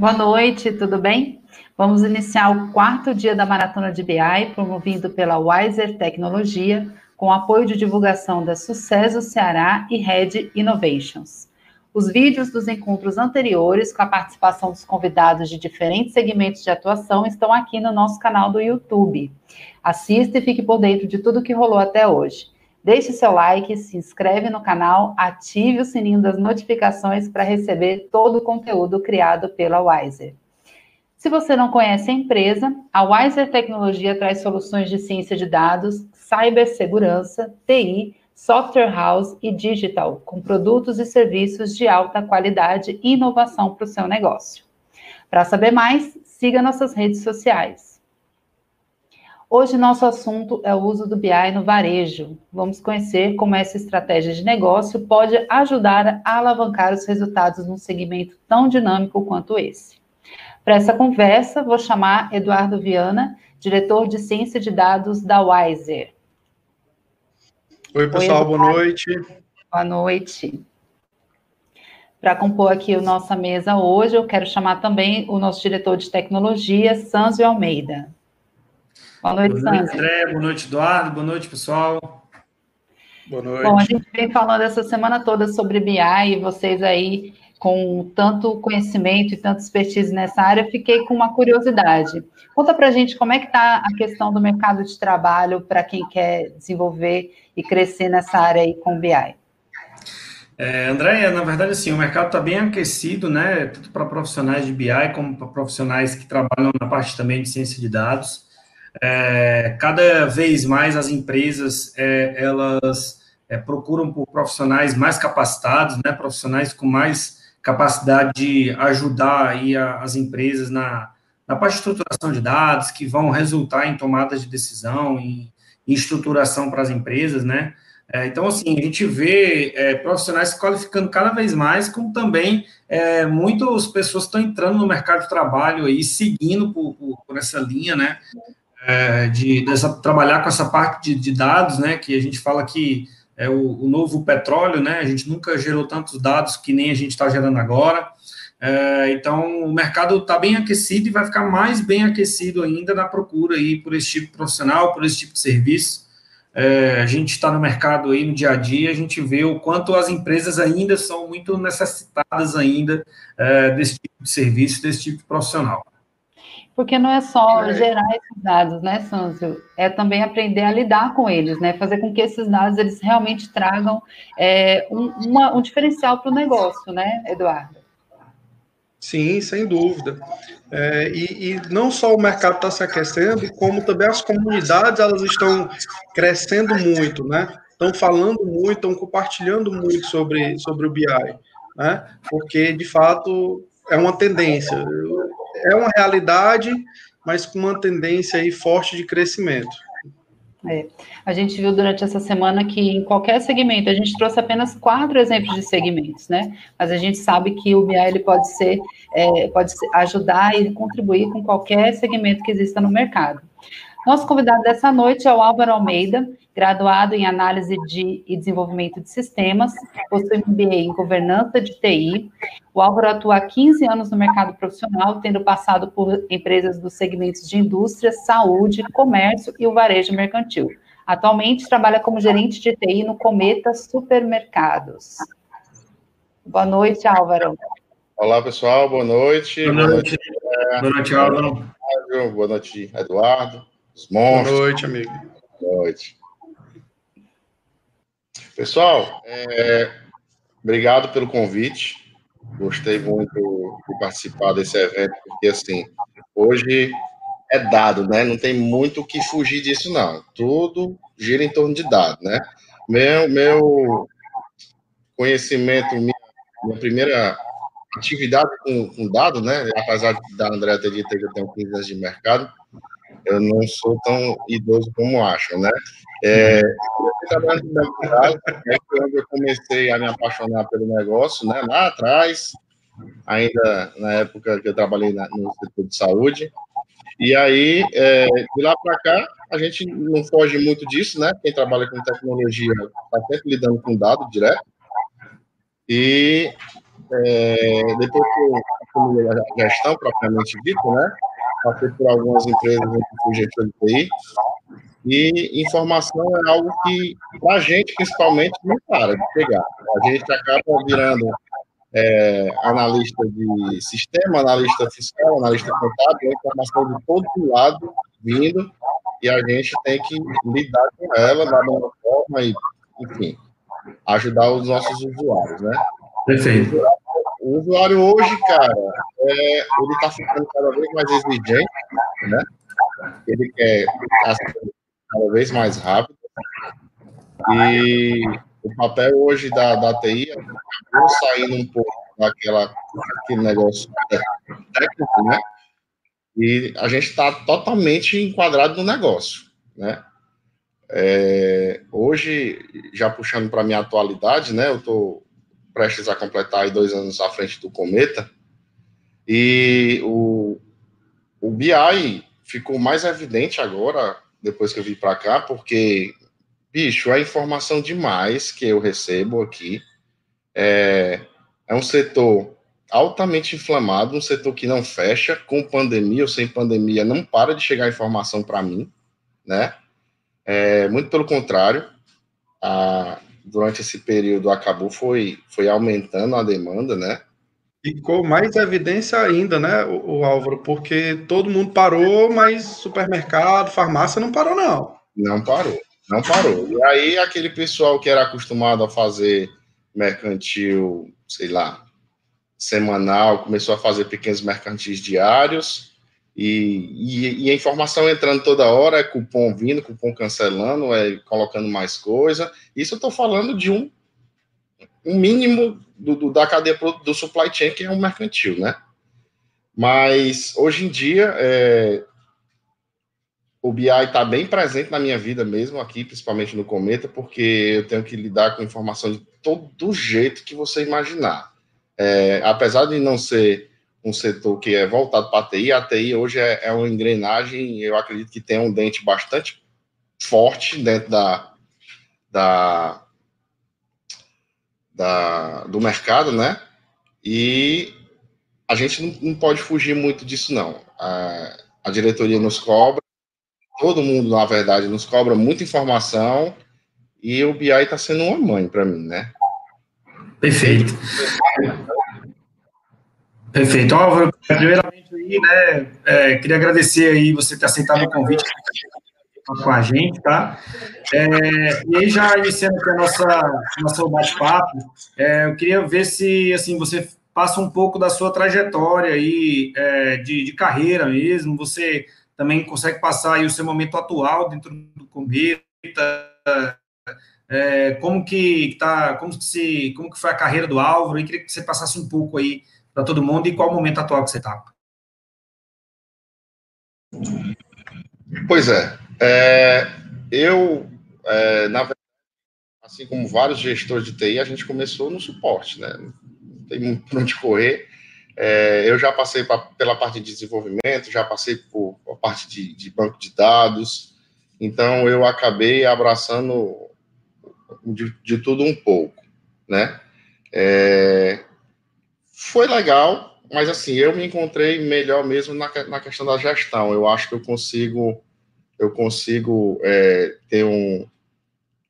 Boa noite, tudo bem? Vamos iniciar o quarto dia da Maratona de BI, promovido pela Wiser Tecnologia, com apoio de divulgação da Sucesso Ceará e Red Innovations. Os vídeos dos encontros anteriores, com a participação dos convidados de diferentes segmentos de atuação, estão aqui no nosso canal do YouTube. Assista e fique por dentro de tudo que rolou até hoje. Deixe seu like, se inscreve no canal, ative o sininho das notificações para receber todo o conteúdo criado pela Wiser. Se você não conhece a empresa, a Wiser Tecnologia traz soluções de ciência de dados, cibersegurança, TI, software house e digital, com produtos e serviços de alta qualidade e inovação para o seu negócio. Para saber mais, siga nossas redes sociais. Hoje nosso assunto é o uso do BI no varejo. Vamos conhecer como essa estratégia de negócio pode ajudar a alavancar os resultados num segmento tão dinâmico quanto esse. Para essa conversa, vou chamar Eduardo Viana, diretor de Ciência de Dados da Wiser. Oi, pessoal, Oi, boa noite. Boa noite. Para compor aqui a nossa mesa hoje, eu quero chamar também o nosso diretor de tecnologia, Sanzio Almeida. Boa noite, Boa noite, André. Boa noite, Eduardo. Boa noite, pessoal. Boa noite. Bom, a gente vem falando essa semana toda sobre BI e vocês aí com tanto conhecimento e tanta expertise nessa área, fiquei com uma curiosidade. Conta para a gente como é que está a questão do mercado de trabalho para quem quer desenvolver e crescer nessa área aí com BI. É, Andréia, na verdade, assim, o mercado está bem aquecido, né, tanto para profissionais de BI como para profissionais que trabalham na parte também de ciência de dados. É, cada vez mais as empresas, é, elas é, procuram por profissionais mais capacitados, né, profissionais com mais capacidade de ajudar aí as empresas na, na parte de estruturação de dados, que vão resultar em tomadas de decisão, em, em estruturação para as empresas, né? É, então, assim, a gente vê é, profissionais se qualificando cada vez mais, como também é, muitas pessoas estão entrando no mercado de trabalho aí, seguindo por, por, por essa linha, né? É, de dessa, trabalhar com essa parte de, de dados, né? Que a gente fala que é o, o, novo petróleo, né? A gente nunca gerou tantos dados que nem a gente está gerando agora. É, então, o mercado está bem aquecido e vai ficar mais bem aquecido ainda na procura aí por esse tipo de profissional, por esse tipo de serviço. É, a gente está no mercado aí no dia a dia, a gente vê o quanto as empresas ainda são muito necessitadas ainda é, desse tipo de serviço, desse tipo de profissional. Porque não é só é. gerar esses dados, né, Sanzio? É também aprender a lidar com eles, né? Fazer com que esses dados eles realmente tragam é, um, uma, um diferencial para o negócio, né, Eduardo? Sim, sem dúvida. É, e, e, não só o mercado está se aquecendo, como também as comunidades elas estão crescendo muito, né? Estão falando muito, estão compartilhando muito sobre, sobre o BI, né? Porque de fato é uma tendência é uma realidade, mas com uma tendência aí forte de crescimento. É. A gente viu durante essa semana que em qualquer segmento, a gente trouxe apenas quatro exemplos de segmentos, né? Mas a gente sabe que o BI ele pode ser, é, pode ajudar e contribuir com qualquer segmento que exista no mercado. Nosso convidado dessa noite é o Álvaro Almeida, graduado em análise de, e desenvolvimento de sistemas, possui MBA em governança de TI. O Álvaro atua há 15 anos no mercado profissional, tendo passado por empresas dos segmentos de indústria, saúde, comércio e o varejo mercantil. Atualmente trabalha como gerente de TI no Cometa Supermercados. Boa noite, Álvaro. Olá, pessoal. Boa noite. Boa noite. Boa noite, Álvaro. Boa noite, Eduardo. Boa noite, amigo. Boa noite. Pessoal, é, obrigado pelo convite. Gostei muito de participar desse evento, porque assim, hoje é dado, né? Não tem muito o que fugir disso, não. Tudo gira em torno de dados, né? Meu, meu conhecimento, minha, minha primeira atividade com, com dados, né? Apesar da André ter dito que eu tenho 15 anos de mercado, eu não sou tão idoso como acham, né? É, trabalhando quando eu comecei a me apaixonar pelo negócio, né? Lá atrás, ainda na época que eu trabalhei na, no setor de saúde. E aí, é, de lá para cá, a gente não foge muito disso, né? Quem trabalha com tecnologia está sempre lidando com dados direto. E é, depois que eu assumi a gestão propriamente dita, né? Passei por algumas empresas que fui gestor de TI. E informação é algo que, para a gente, principalmente, não para de chegar. A gente acaba virando é, analista de sistema, analista fiscal, analista contábil, informação de todo lado vindo, e a gente tem que lidar com ela da melhor forma e, enfim, ajudar os nossos usuários, né? Perfeito. O usuário hoje, cara, é, ele está ficando cada vez mais exigente, né? Ele quer cada vez mais rápido. E o papel hoje da, da TI acabou saindo um pouco daquela, daquele negócio técnico, né? E a gente está totalmente enquadrado no negócio, né? É, hoje, já puxando para minha atualidade, né? Eu estou prestes a completar dois anos à frente do Cometa, e o, o BI ficou mais evidente agora, depois que eu vim para cá, porque, bicho, é informação demais que eu recebo aqui. É, é um setor altamente inflamado, um setor que não fecha, com pandemia ou sem pandemia, não para de chegar informação para mim, né? É, muito pelo contrário, a, durante esse período acabou foi, foi aumentando a demanda, né? Ficou mais evidência ainda, né, o, o, Álvaro, porque todo mundo parou, mas supermercado, farmácia não parou, não. Não parou, não parou. E aí aquele pessoal que era acostumado a fazer mercantil, sei lá, semanal, começou a fazer pequenos mercantis diários, e, e, e, a informação entrando toda hora, é cupom vindo, cupom cancelando, é colocando mais coisa. Isso eu estou falando de um, um mínimo do, do, da cadeia do supply chain, que é um mercantil, né? Mas hoje em dia, é, o BI está bem presente na minha vida mesmo, aqui, principalmente no Cometa, porque eu tenho que lidar com informação de todo jeito que você imaginar. É, apesar de não ser um setor que é voltado para a TI. A TI hoje é, é uma engrenagem, eu acredito que tem um dente bastante forte dentro da, da, da do mercado, né? E a gente não, não pode fugir muito disso, não. A, a diretoria nos cobra, todo mundo, na verdade, nos cobra muita informação e o BI está sendo uma mãe para mim, né? Perfeito. Perfeito. Álvaro, primeiramente aí, né, é, queria agradecer aí você ter aceitado o convite com a gente, tá? É, e aí, já iniciando aqui a nossa, nosso bate-papo, é, eu queria ver se, assim, você passa um pouco da sua trajetória aí, é, de, de, carreira mesmo, você também consegue passar aí o seu momento atual dentro do Cometa, é, como que tá, como que se, como que foi a carreira do Álvaro, e queria que você passasse um pouco aí para todo mundo e qual o momento atual que você está? Pois é, é eu, é, na verdade, assim como vários gestores de TI, a gente começou no suporte, né? Não tem muito para onde correr. É, eu já passei pra, pela parte de desenvolvimento, já passei por a parte de, de banco de dados, então eu acabei abraçando de, de tudo um pouco, né? É, foi legal, mas assim, eu me encontrei melhor mesmo na, na questão da gestão. Eu acho que eu consigo, eu consigo é, ter um,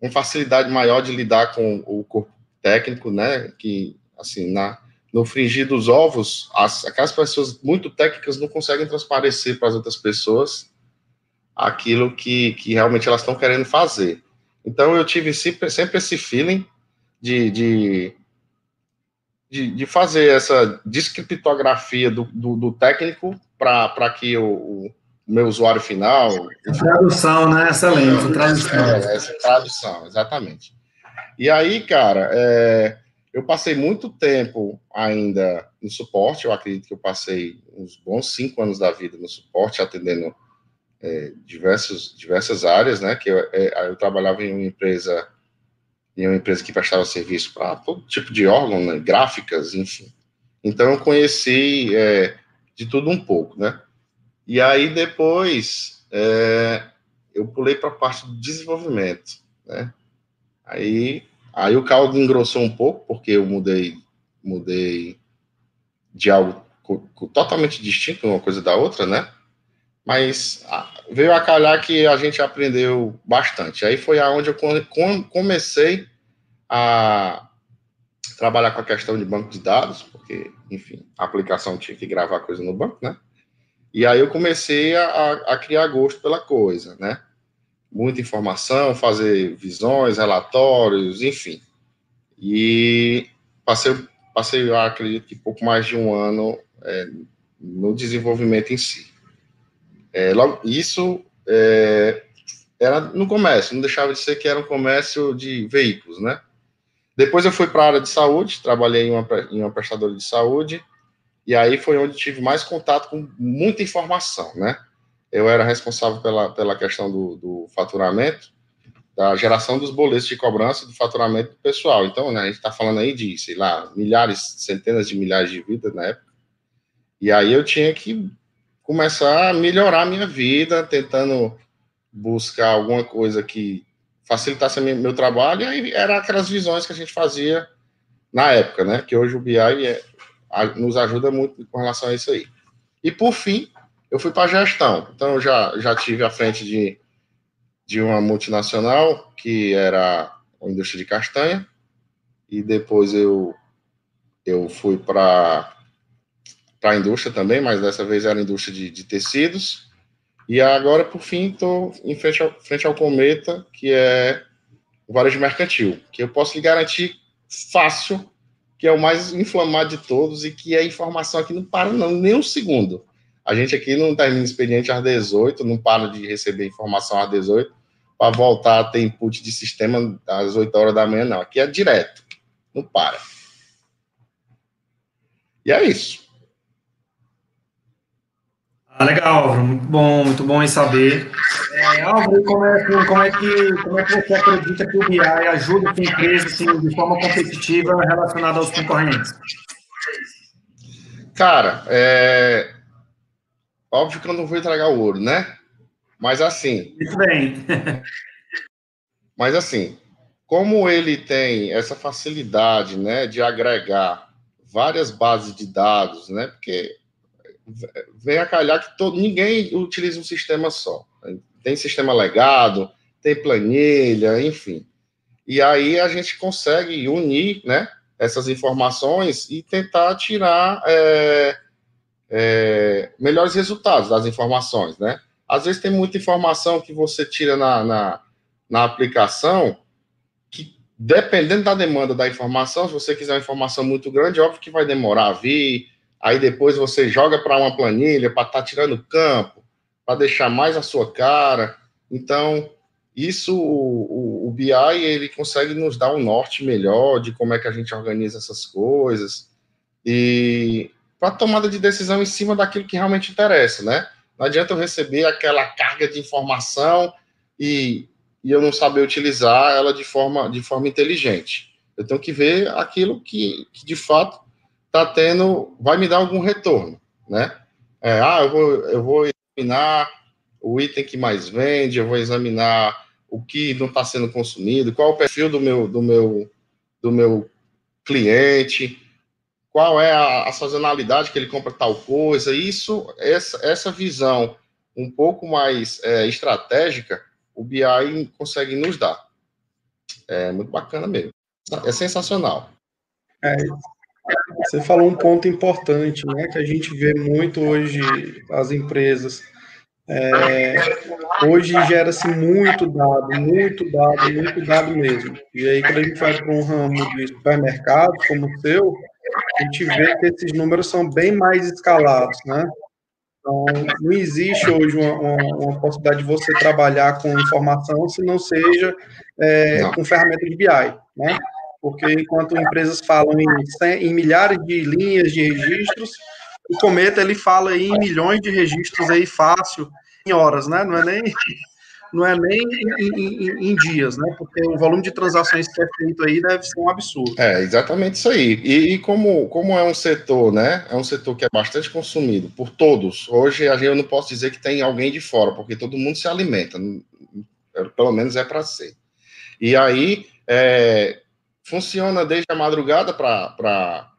uma facilidade maior de lidar com o corpo técnico, né? Que, assim, na, no fringir dos ovos, as, aquelas pessoas muito técnicas não conseguem transparecer para as outras pessoas aquilo que, que realmente elas estão querendo fazer. Então, eu tive sempre, sempre esse feeling de, de de, de fazer essa descriptografia do, do, do técnico para que o, o, meu usuário final. Tradução, né? Excelente, tradução. É, essa tradução, exatamente. E aí, cara, é, eu passei muito tempo ainda no suporte, eu acredito que eu passei uns bons cinco anos da vida no suporte, atendendo é, diversos, diversas áreas, né? Que eu, é, eu trabalhava em uma empresa em uma empresa que prestava serviço para todo tipo de órgão, né, gráficas, enfim. Então eu conheci é, de tudo um pouco, né? E aí depois é, eu pulei para a parte do desenvolvimento, né? Aí, aí o caldo engrossou um pouco porque eu mudei, mudei de algo totalmente distinto uma coisa da outra, né? Mas veio a calhar que a gente aprendeu bastante. Aí foi aonde eu comecei a trabalhar com a questão de banco de dados, porque, enfim, a aplicação tinha que gravar coisa no banco, né? E aí eu comecei a, a criar gosto pela coisa, né? Muita informação, fazer visões, relatórios, enfim. E passei, passei acredito que pouco mais de um ano é, no desenvolvimento em si. É, logo, isso é, era no comércio, não deixava de ser que era um comércio de veículos, né? Depois eu fui para a área de saúde, trabalhei em uma, em uma prestadora de saúde, e aí foi onde tive mais contato com muita informação, né? Eu era responsável pela, pela questão do, do faturamento, da geração dos boletos de cobrança do faturamento pessoal. Então, né, a gente está falando aí de, sei lá, milhares, centenas de milhares de vidas na época. E aí eu tinha que começar a melhorar a minha vida, tentando buscar alguma coisa que facilitasse meu trabalho, e aí era aquelas visões que a gente fazia na época, né? Que hoje o BI é, nos ajuda muito com relação a isso aí. E por fim, eu fui para gestão. Então, eu já, já tive à frente de, de uma multinacional, que era a indústria de castanha, e depois eu, eu fui para para a indústria também, mas dessa vez era a indústria de, de tecidos. E agora, por fim, estou em frente ao, frente ao Cometa, que é o varejo mercantil, que eu posso lhe garantir fácil, que é o mais inflamado de todos e que a informação aqui não para não, nem um segundo. A gente aqui não termina expediente às 18, não para de receber informação às 18, para voltar a ter input de sistema às 8 horas da manhã, não. Aqui é direto, não para. E é isso. Ah, legal, Álvaro, muito bom, muito bom em saber. É, Álvaro, como é, que, como, é que, como é que você acredita que o BI ajuda a sua empresa assim, de forma competitiva relacionada aos concorrentes? Cara, é... óbvio que eu não vou entregar o ouro, né? Mas assim. Muito bem. mas assim, como ele tem essa facilidade, né, de agregar várias bases de dados, né? Porque vem a calhar que todo, ninguém utiliza um sistema só. Tem sistema legado, tem planilha, enfim. E aí a gente consegue unir né, essas informações e tentar tirar é, é, melhores resultados das informações, né? Às vezes tem muita informação que você tira na, na, na aplicação que, dependendo da demanda da informação, se você quiser uma informação muito grande, óbvio que vai demorar a vir, aí depois você joga para uma planilha para estar tá tirando campo, para deixar mais a sua cara. Então, isso, o, o, BI, ele consegue nos dar um norte melhor de como é que a gente organiza essas coisas e para tomada de decisão em cima daquilo que realmente interessa, né? Não adianta eu receber aquela carga de informação e, e eu não saber utilizar ela de forma, de forma inteligente. Eu tenho que ver aquilo que, que de fato está tendo, vai me dar algum retorno, né? É, ah, eu vou, eu vou examinar o item que mais vende, eu vou examinar o que não está sendo consumido, qual o perfil do meu, do meu, do meu cliente, qual é a, a sazonalidade que ele compra tal coisa, isso, essa, essa visão um pouco mais é, estratégica, o BI consegue nos dar. É muito bacana mesmo. É sensacional. É, você falou um ponto importante, né, que a gente vê muito hoje as empresas. É, hoje gera-se muito dado, muito dado, muito dado mesmo. E aí, quando a gente vai para um ramo de supermercado, como o seu, a gente vê que esses números são bem mais escalados, né? Então, não existe hoje uma, uma, uma possibilidade de você trabalhar com informação se não seja é, com ferramenta de BI, né? Porque enquanto empresas falam em, em, milhares de linhas de registros, o Cometa ele fala em milhões de registros aí fácil, em horas, né? Não é nem, não é nem em, em, em, dias, né? Porque o volume de transações que é feito aí deve ser um absurdo. É, exatamente isso aí. E, e como, como é um setor, né? É um setor que é bastante consumido por todos. Hoje eu não posso dizer que tem alguém de fora, porque todo mundo se alimenta. Pelo menos é para ser. E aí, é, funciona desde a madrugada para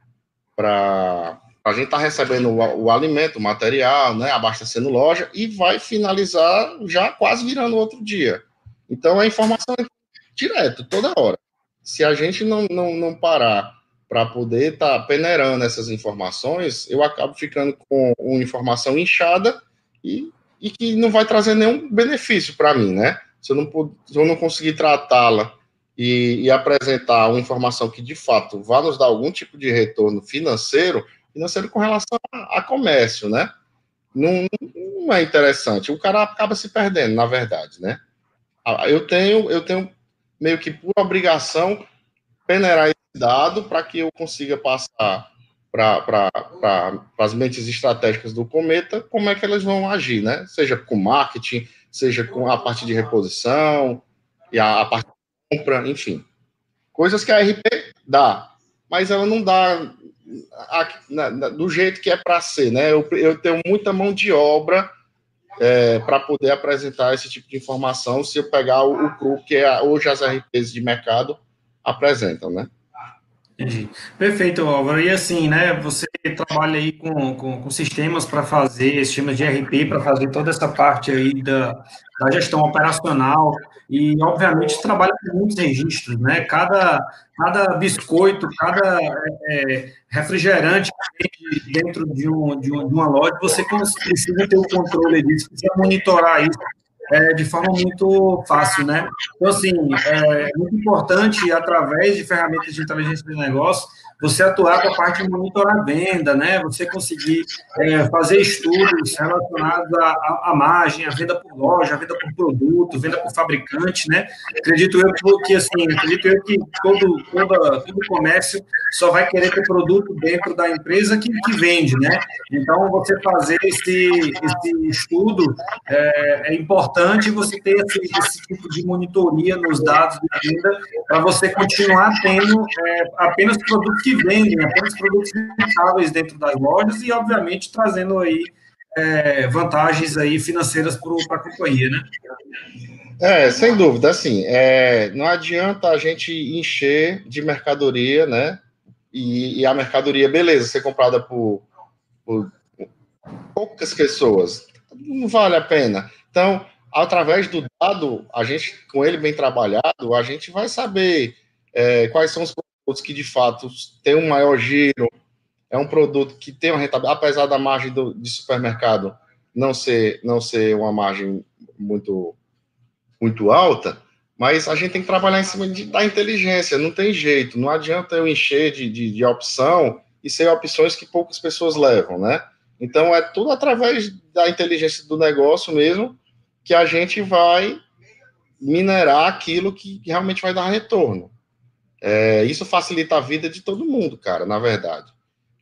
A gente está recebendo o, o, alimento, o material, né, abastecendo loja e vai finalizar já quase virando outro dia. Então a informação é direto, toda hora. Se a gente não, não, não parar para poder estar tá peneirando essas informações, eu acabo ficando com uma informação inchada e, e que não vai trazer nenhum benefício para mim, né? Se eu não, se eu não conseguir tratá-la e, e, apresentar uma informação que de fato vá nos dar algum tipo de retorno financeiro, financeiro com relação a, a comércio, né? Não, não, é interessante. O cara acaba se perdendo, na verdade, né? Eu tenho, eu tenho meio que por obrigação peneirar esse dado para que eu consiga passar para as mentes estratégicas do Cometa como é que elas vão agir, né? Seja com marketing, seja com a parte de reposição e a, a parte compra, enfim. Coisas que a RP dá, mas ela não dá a, na, na, do jeito que é para ser, né? Eu, eu tenho muita mão de obra é, para poder apresentar esse tipo de informação se eu pegar o, o CRU, que é hoje as RPs de mercado apresentam, né? Entendi. Perfeito, Álvaro. E assim, né, você trabalha aí com, com, com sistemas para fazer, sistemas de RP para fazer toda essa parte aí da, da gestão operacional e, obviamente, trabalha com muitos registros, né? Cada, cada biscoito, cada é, refrigerante dentro de, um, de, um, de uma loja, você precisa ter o controle disso, precisa monitorar isso é, de forma muito fácil, né? Então, assim, é muito importante, através de ferramentas de inteligência de negócio, você atuar com a parte de monitorar a venda, né? Você conseguir é, fazer estudos relacionados à, à, margem, à venda por loja, à venda por produto, venda por fabricante, né? Acredito eu que, assim, acredito eu que todo, todo, todo comércio só vai querer ter produto dentro da empresa que, que vende, né? Então, você fazer esse, esse estudo é, é importante você ter esse, esse, tipo de monitoria nos dados de venda para você continuar tendo é, apenas produtos que vendem apenas produtos rentáveis dentro das lojas e, obviamente, trazendo aí é, vantagens aí financeiras para a companhia, né? É, sem dúvida, assim, é, não adianta a gente encher de mercadoria, né? E, e a mercadoria, beleza, ser comprada por, por, poucas pessoas, não vale a pena. Então, através do dado, a gente, com ele bem trabalhado, a gente vai saber é, quais são os produtos que de fato têm um maior giro, é um produto que tem uma rentabilidade, apesar da margem do, de supermercado não ser, não ser uma margem muito, muito alta, mas a gente tem que trabalhar em cima de, da inteligência, não tem jeito, não adianta eu encher de, de, de opção e ser opções que poucas pessoas levam, né? Então é tudo através da inteligência do negócio mesmo que a gente vai minerar aquilo que, realmente vai dar retorno. É, isso facilita a vida de todo mundo, cara, na verdade.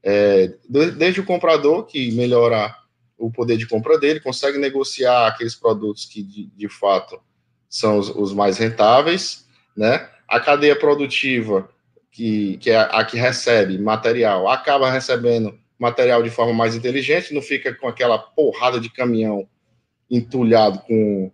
É, desde o comprador, que melhora o poder de compra dele, consegue negociar aqueles produtos que de, de fato são os, os, mais rentáveis, né? A cadeia produtiva, que, que é a que recebe material, acaba recebendo material de forma mais inteligente, não fica com aquela porrada de caminhão entulhado com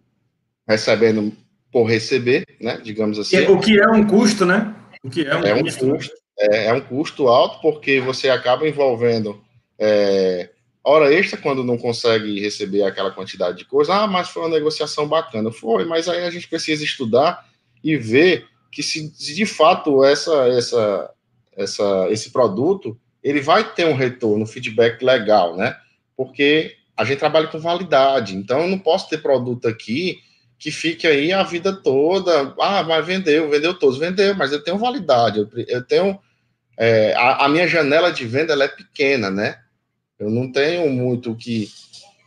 recebendo por receber, né? Digamos assim. O que é um custo, né? O que é um, é um custo, custo é, é, um custo alto porque você acaba envolvendo é, hora extra quando não consegue receber aquela quantidade de coisa. Ah, mas foi uma negociação bacana. Foi, mas aí a gente precisa estudar e ver que se, se de fato essa, essa, essa, esse produto ele vai ter um retorno, um feedback legal, né? Porque a gente trabalha com validade, então eu não posso ter produto aqui que fique aí a vida toda. Ah, mas vendeu, vendeu todos, vendeu, mas eu tenho validade, eu, eu tenho. É, a, a, minha janela de venda ela é pequena, né? Eu não tenho muito que.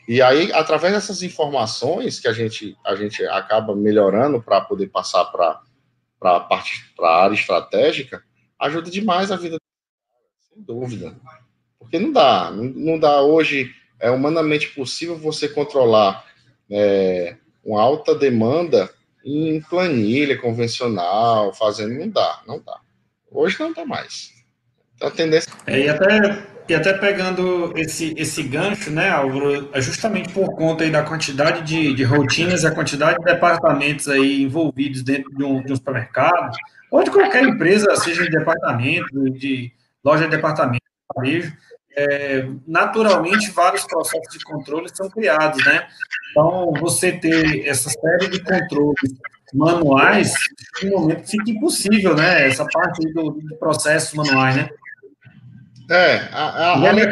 E aí, através dessas informações que a gente, a gente acaba melhorando para poder passar para a parte para área estratégica, ajuda demais a vida, sem dúvida. Porque não dá, não, não dá hoje, é humanamente possível você controlar. É, uma alta demanda em planilha convencional, fazendo, não dá, não dá. Hoje não dá mais. Então, a tendência... É, e, até, e até pegando esse, esse gancho, né, Álvaro, é justamente por conta aí da quantidade de, de rotinas, a quantidade de departamentos aí envolvidos dentro de um, de um supermercado, ou de qualquer empresa, seja de departamento, de loja de departamento, varejo, é, naturalmente vários processos de controle são criados, né? Então, você ter essa série de controles manuais, um momento fica impossível, né? Essa parte do, do processo manuais, né? É, a, a, além,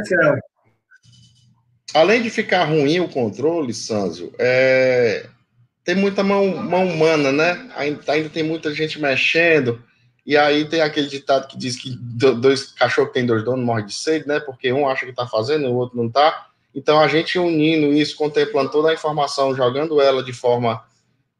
além, de ficar ruim o controle, Sanzio, é, tem muita mão, mão humana, né? Ainda, ainda tem muita gente mexendo. E aí tem aquele ditado que diz que dois cachorros que tem dois donos morrem de sede, né? Porque um acha que está fazendo o outro não está. Então a gente unindo isso, contemplando toda a informação, jogando ela de forma,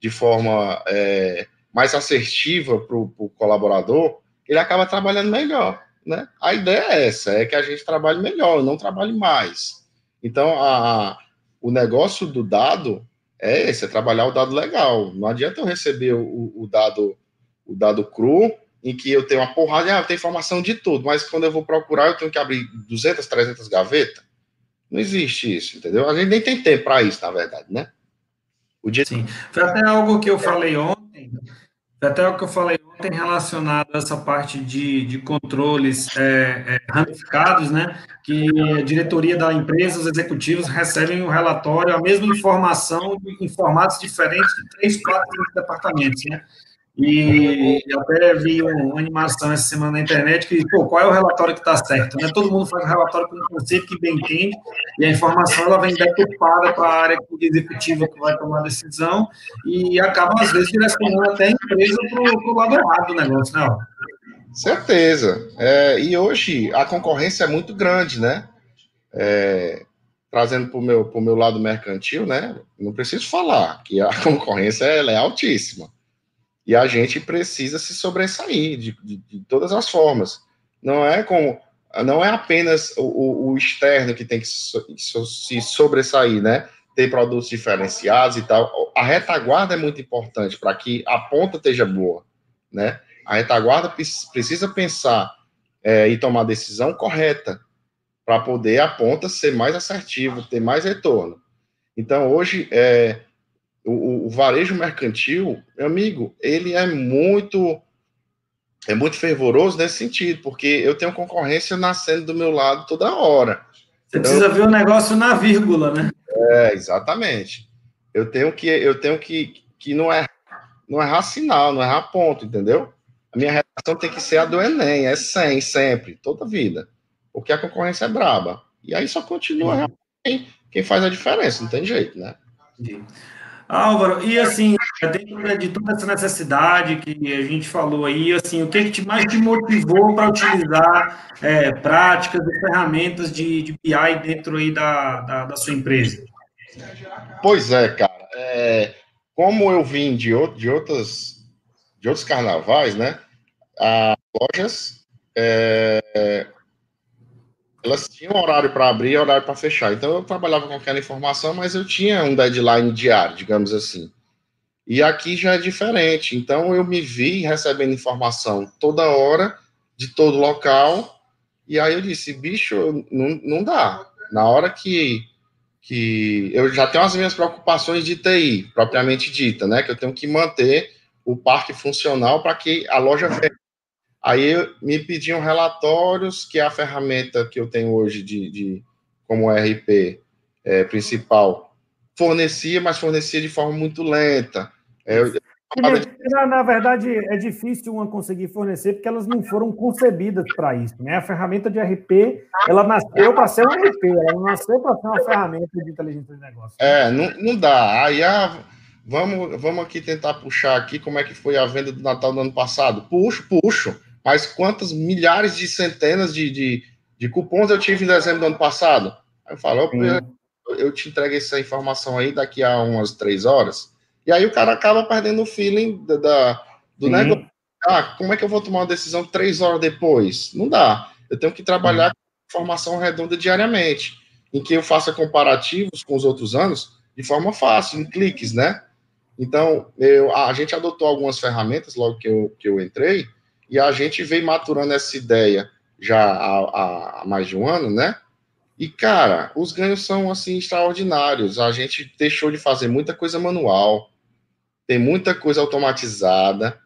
de forma é, mais assertiva para o colaborador, ele acaba trabalhando melhor, né? A ideia é essa, é que a gente trabalhe melhor, não trabalhe mais. Então a, o negócio do dado é esse, é trabalhar o dado legal. Não adianta eu receber o, o dado o dado cru em que eu tenho uma porrada, ah, eu tenho informação de tudo, mas quando eu vou procurar, eu tenho que abrir 200, 300 gavetas. Não existe isso, entendeu? A gente nem tem tempo para isso, na verdade, né? O dia... Sim. Foi até algo que eu falei ontem, foi até algo que eu falei ontem relacionado a essa parte de, de controles é, é, ramificados, né? Que a diretoria da empresa, os executivos recebem o um relatório, a mesma informação em formatos diferentes de três, quatro departamentos, né? E até vi uma animação essa semana na internet que, pô, qual é o relatório que está certo? Né? Todo mundo faz um relatório com um conceito que bem entende, e a informação ela vem deturpada para a área executiva que vai tomar a decisão, e acaba, às vezes, direcionando até a empresa para o lado errado do negócio, né? Certeza. É, e hoje a concorrência é muito grande, né? É, trazendo para o meu, meu lado mercantil, né? Não preciso falar que a concorrência é altíssima. E a gente precisa se sobressair de, de, de todas as formas. Não é como não é apenas o, o externo que tem que so, se sobressair, né? Ter produtos diferenciados e tal. A retaguarda é muito importante para que a ponta esteja boa, né? A retaguarda precisa pensar é, e tomar a decisão correta para poder a ponta ser mais assertiva, ter mais retorno. Então, hoje, é, o, o, varejo mercantil, meu amigo, ele é muito é muito fervoroso nesse sentido, porque eu tenho concorrência nascendo do meu lado toda hora. Você então, precisa ver o negócio na vírgula, né? É, exatamente. Eu tenho que eu tenho que, que não é não errar sinal, não errar ponto, entendeu? A minha redação tem que ser a do Enem, é 100 sempre, toda vida. Porque a concorrência é braba. E aí só continua quem, quem faz a diferença, não tem jeito, né? Sim. Álvaro, e assim, dentro de toda essa necessidade que a gente falou aí, assim, o que, que te, mais te motivou para utilizar é, práticas e ferramentas de, de BI dentro aí da, da, da, sua empresa? Pois é, cara. É, como eu vim de, de, outras, de outros carnavais, né? As lojas é, elas tinham horário para abrir e horário para fechar. Então eu trabalhava com aquela informação, mas eu tinha um deadline diário, digamos assim. E aqui já é diferente. Então eu me vi recebendo informação toda hora, de todo local. E aí eu disse, bicho, não, não dá. Na hora que, que eu já tenho as minhas preocupações de TI, propriamente dita, né? Que eu tenho que manter o parque funcional para que a loja feche Aí me pediam relatórios, que é a ferramenta que eu tenho hoje de, de como RP é, principal, fornecia, mas fornecia de forma muito lenta. É, na, na, verdade, é difícil uma conseguir fornecer porque elas não foram concebidas para isso. Né? A ferramenta de RP, ela nasceu para ser um RP, ela não nasceu para ser uma ferramenta de inteligência de negócio. É, não, não dá. Aí, ah, vamos, vamos aqui tentar puxar aqui como é que foi a venda do Natal do ano passado. Puxo, puxo. Mas quantas milhares de centenas de, de, de cupons eu tive em dezembro do ano passado? Aí eu falo, eu, eu te entrego essa informação aí daqui a umas três horas. E aí o cara acaba perdendo o feeling da, da do Sim. negócio. Ah, como é que eu vou tomar uma decisão três horas depois? Não dá. Eu tenho que trabalhar com informação redonda diariamente, em que eu faça comparativos com os outros anos de forma fácil, em cliques, né? Então, eu, a gente adotou algumas ferramentas logo que eu, que eu entrei, e a gente vem maturando essa ideia já há, há mais de um ano, né? E, cara, os ganhos são, assim, extraordinários. A gente deixou de fazer muita coisa manual, tem muita coisa automatizada,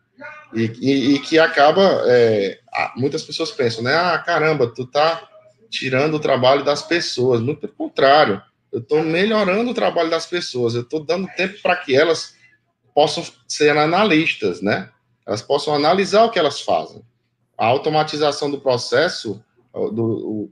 e, e, e que acaba... É, muitas pessoas pensam, né? Ah, caramba, tu tá, tirando o trabalho das pessoas, muito pelo contrário, eu estou melhorando o trabalho das pessoas, eu estou dando tempo para que elas possam ser analistas, né? Elas possam analisar o que elas fazem. A automatização do processo, do, o,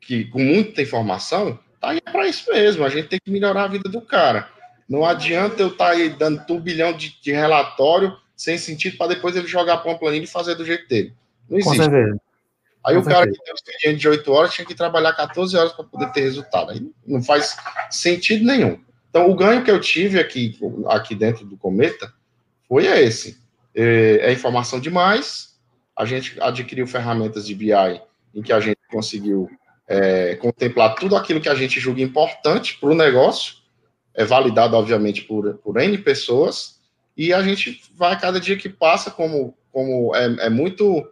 que com muita informação, tá aí para isso mesmo. A gente tem que melhorar a vida do cara. Não adianta eu estar tá aí dando turbilhão de, de relatório sem sentido para depois ele jogar para uma planilha e fazer do jeito dele. Não existe. Com certeza. Aí Com o cara certeza. que tem um expediente de 8 horas tinha que trabalhar 14 horas para poder ter resultado. Aí não faz sentido nenhum. Então, o ganho que eu tive aqui, aqui dentro do Cometa foi esse. É, é informação demais. A gente adquiriu ferramentas de BI em que a gente conseguiu é, contemplar tudo aquilo que a gente julga importante para o negócio, é validado, obviamente, por, por N pessoas, e a gente vai, cada dia que passa, como, como é, é muito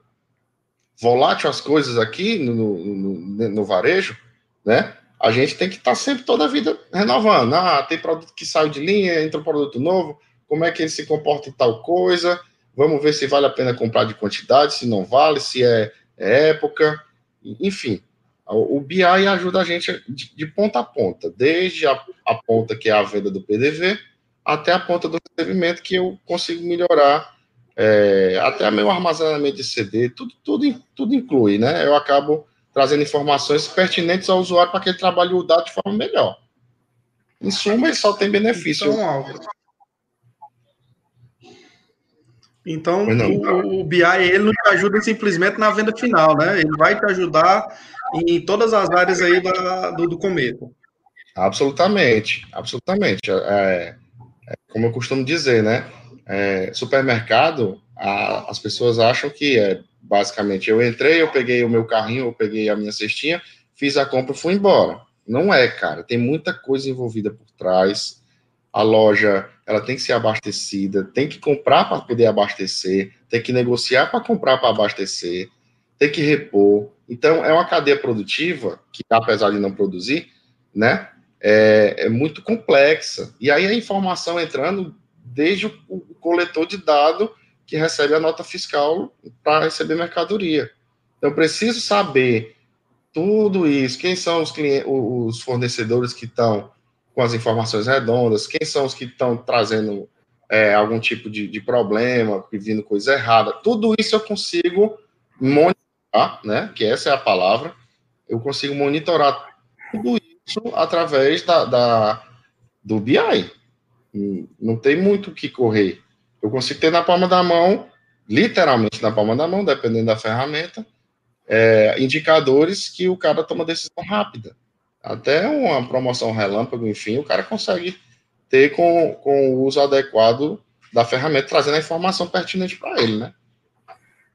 volátil as coisas aqui no, no, no, varejo, né? A gente tem que estar tá sempre toda a vida renovando. Ah, tem produto que saiu de linha, entra um produto novo, como é que ele se comporta em tal coisa, vamos ver se vale a pena comprar de quantidade, se não vale, se é, é época, enfim. O BI ajuda a gente de, de ponta a ponta, desde a, a, ponta que é a venda do PDV até a ponta do recebimento que eu consigo melhorar, é, até meu armazenamento de CD, tudo, tudo, tudo inclui, né? Eu acabo trazendo informações pertinentes ao usuário para que ele trabalhe o dado de forma melhor. Em suma, ele só tem benefício. Então, então o, o, BI ele não te ajuda simplesmente na venda final, né? Ele vai te ajudar em todas as áreas aí da, do, do Cometa. Absolutamente, absolutamente. É, é, como eu costumo dizer, né? É, supermercado, a, as pessoas acham que é basicamente eu entrei, eu peguei o meu carrinho, eu peguei a minha cestinha, fiz a compra e fui embora. Não é, cara. Tem muita coisa envolvida por trás. A loja, ela tem que ser abastecida, tem que comprar para poder abastecer, tem que negociar para comprar para abastecer, tem que repor. Então, é uma cadeia produtiva que, apesar de não produzir, né, é, é muito complexa. E aí a informação entrando desde o, o coletor de dado que recebe a nota fiscal para receber mercadoria. Então, eu preciso saber tudo isso, quem são os, clientes, os fornecedores que estão com as informações redondas, quem são os que estão trazendo é, algum tipo de, de problema, pedindo coisa errada, tudo isso eu consigo monitorar né? Que essa é a palavra. Eu consigo monitorar tudo isso através da, da do BI. Não tem muito o que correr. Eu consigo ter na palma da mão, literalmente na palma da mão, dependendo da ferramenta, é, indicadores que o cara toma decisão rápida. Até uma promoção relâmpago, enfim, o cara consegue ter com, com o uso adequado da ferramenta, trazendo a informação pertinente para ele, né?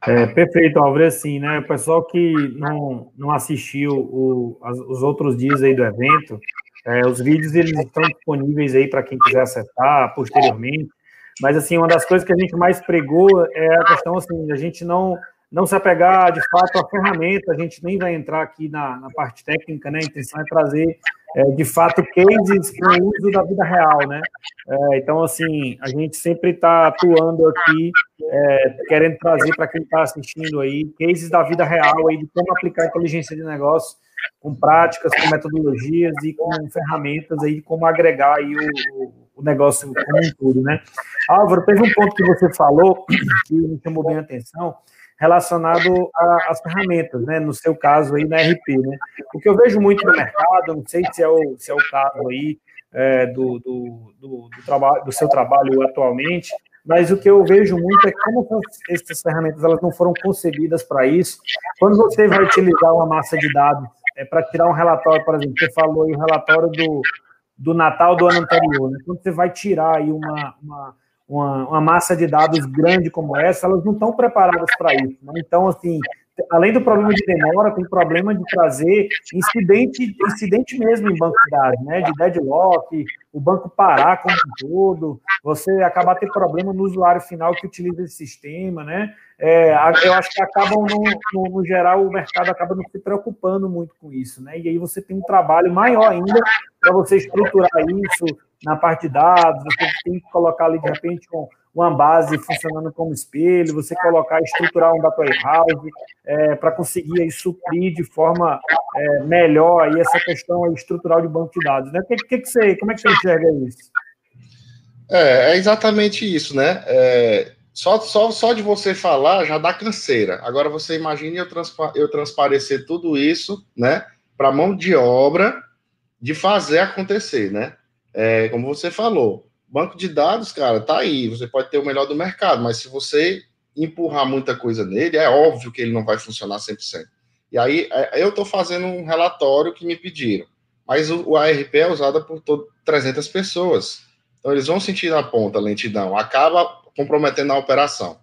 É, perfeito, Álvaro. Assim, né? O pessoal que não, não assistiu o, as, os outros dias aí do evento, é, os vídeos eles estão disponíveis aí para quem quiser acessar posteriormente. Mas assim, uma das coisas que a gente mais pregou é a questão assim, a gente não não se apegar de fato à ferramenta, a gente nem vai entrar aqui na, na parte técnica, né? A intenção é trazer é, de fato cases com o uso da vida real, né? É, então, assim, a gente sempre está atuando aqui, é, querendo trazer para quem está assistindo aí cases da vida real aí de como aplicar inteligência de negócio com práticas, com metodologias e com ferramentas aí de como agregar aí o, o negócio como um todo, né? Álvaro, teve um ponto que você falou que me chamou bem a atenção, relacionado às ferramentas, né? No seu caso aí na RP, né? O que eu vejo muito no mercado, não sei se é o, se é o caso aí é, do, do, do, do, trabalho, do seu trabalho atualmente, mas o que eu vejo muito é como essas ferramentas elas não foram concebidas para isso. Quando você vai utilizar uma massa de dados é, para tirar um relatório, por exemplo, você falou aí o relatório do, do Natal do ano anterior, né? Quando você vai tirar aí uma, uma uma, uma massa de dados grande como essa, elas não estão preparadas para isso. Né? Então, assim, além do problema de demora, tem problema de trazer incidente, incidente mesmo em banco de dados, né? De deadlock, o banco parar como um todo, você acabar ter problema no usuário final que utiliza esse sistema, né? É, eu acho que acabam, no, no, no, geral, o mercado acaba não se preocupando muito com isso, né? E aí você tem um trabalho maior ainda para você estruturar isso, na parte de dados, você tem que colocar ali, de repente, um, uma base funcionando como espelho, você colocar, estruturar um data warehouse é, para conseguir aí, suprir de forma é, melhor aí, essa questão aí, estrutural de banco de dados. Né? Que, que, que você, como é que você enxerga isso? É, é exatamente isso, né? É, só, só, só de você falar já dá canseira. Agora você imagine eu, transpa eu transparecer tudo isso, né, para mão de obra de fazer acontecer, né? É, como você falou, banco de dados, cara, tá aí. Você pode ter o melhor do mercado, mas se você empurrar muita coisa nele, é óbvio que ele não vai funcionar 100%. E aí, é, eu estou fazendo um relatório que me pediram, mas o, o ARP é usado por todo, 300 pessoas. Então, eles vão sentir na ponta a lentidão, acaba comprometendo a operação.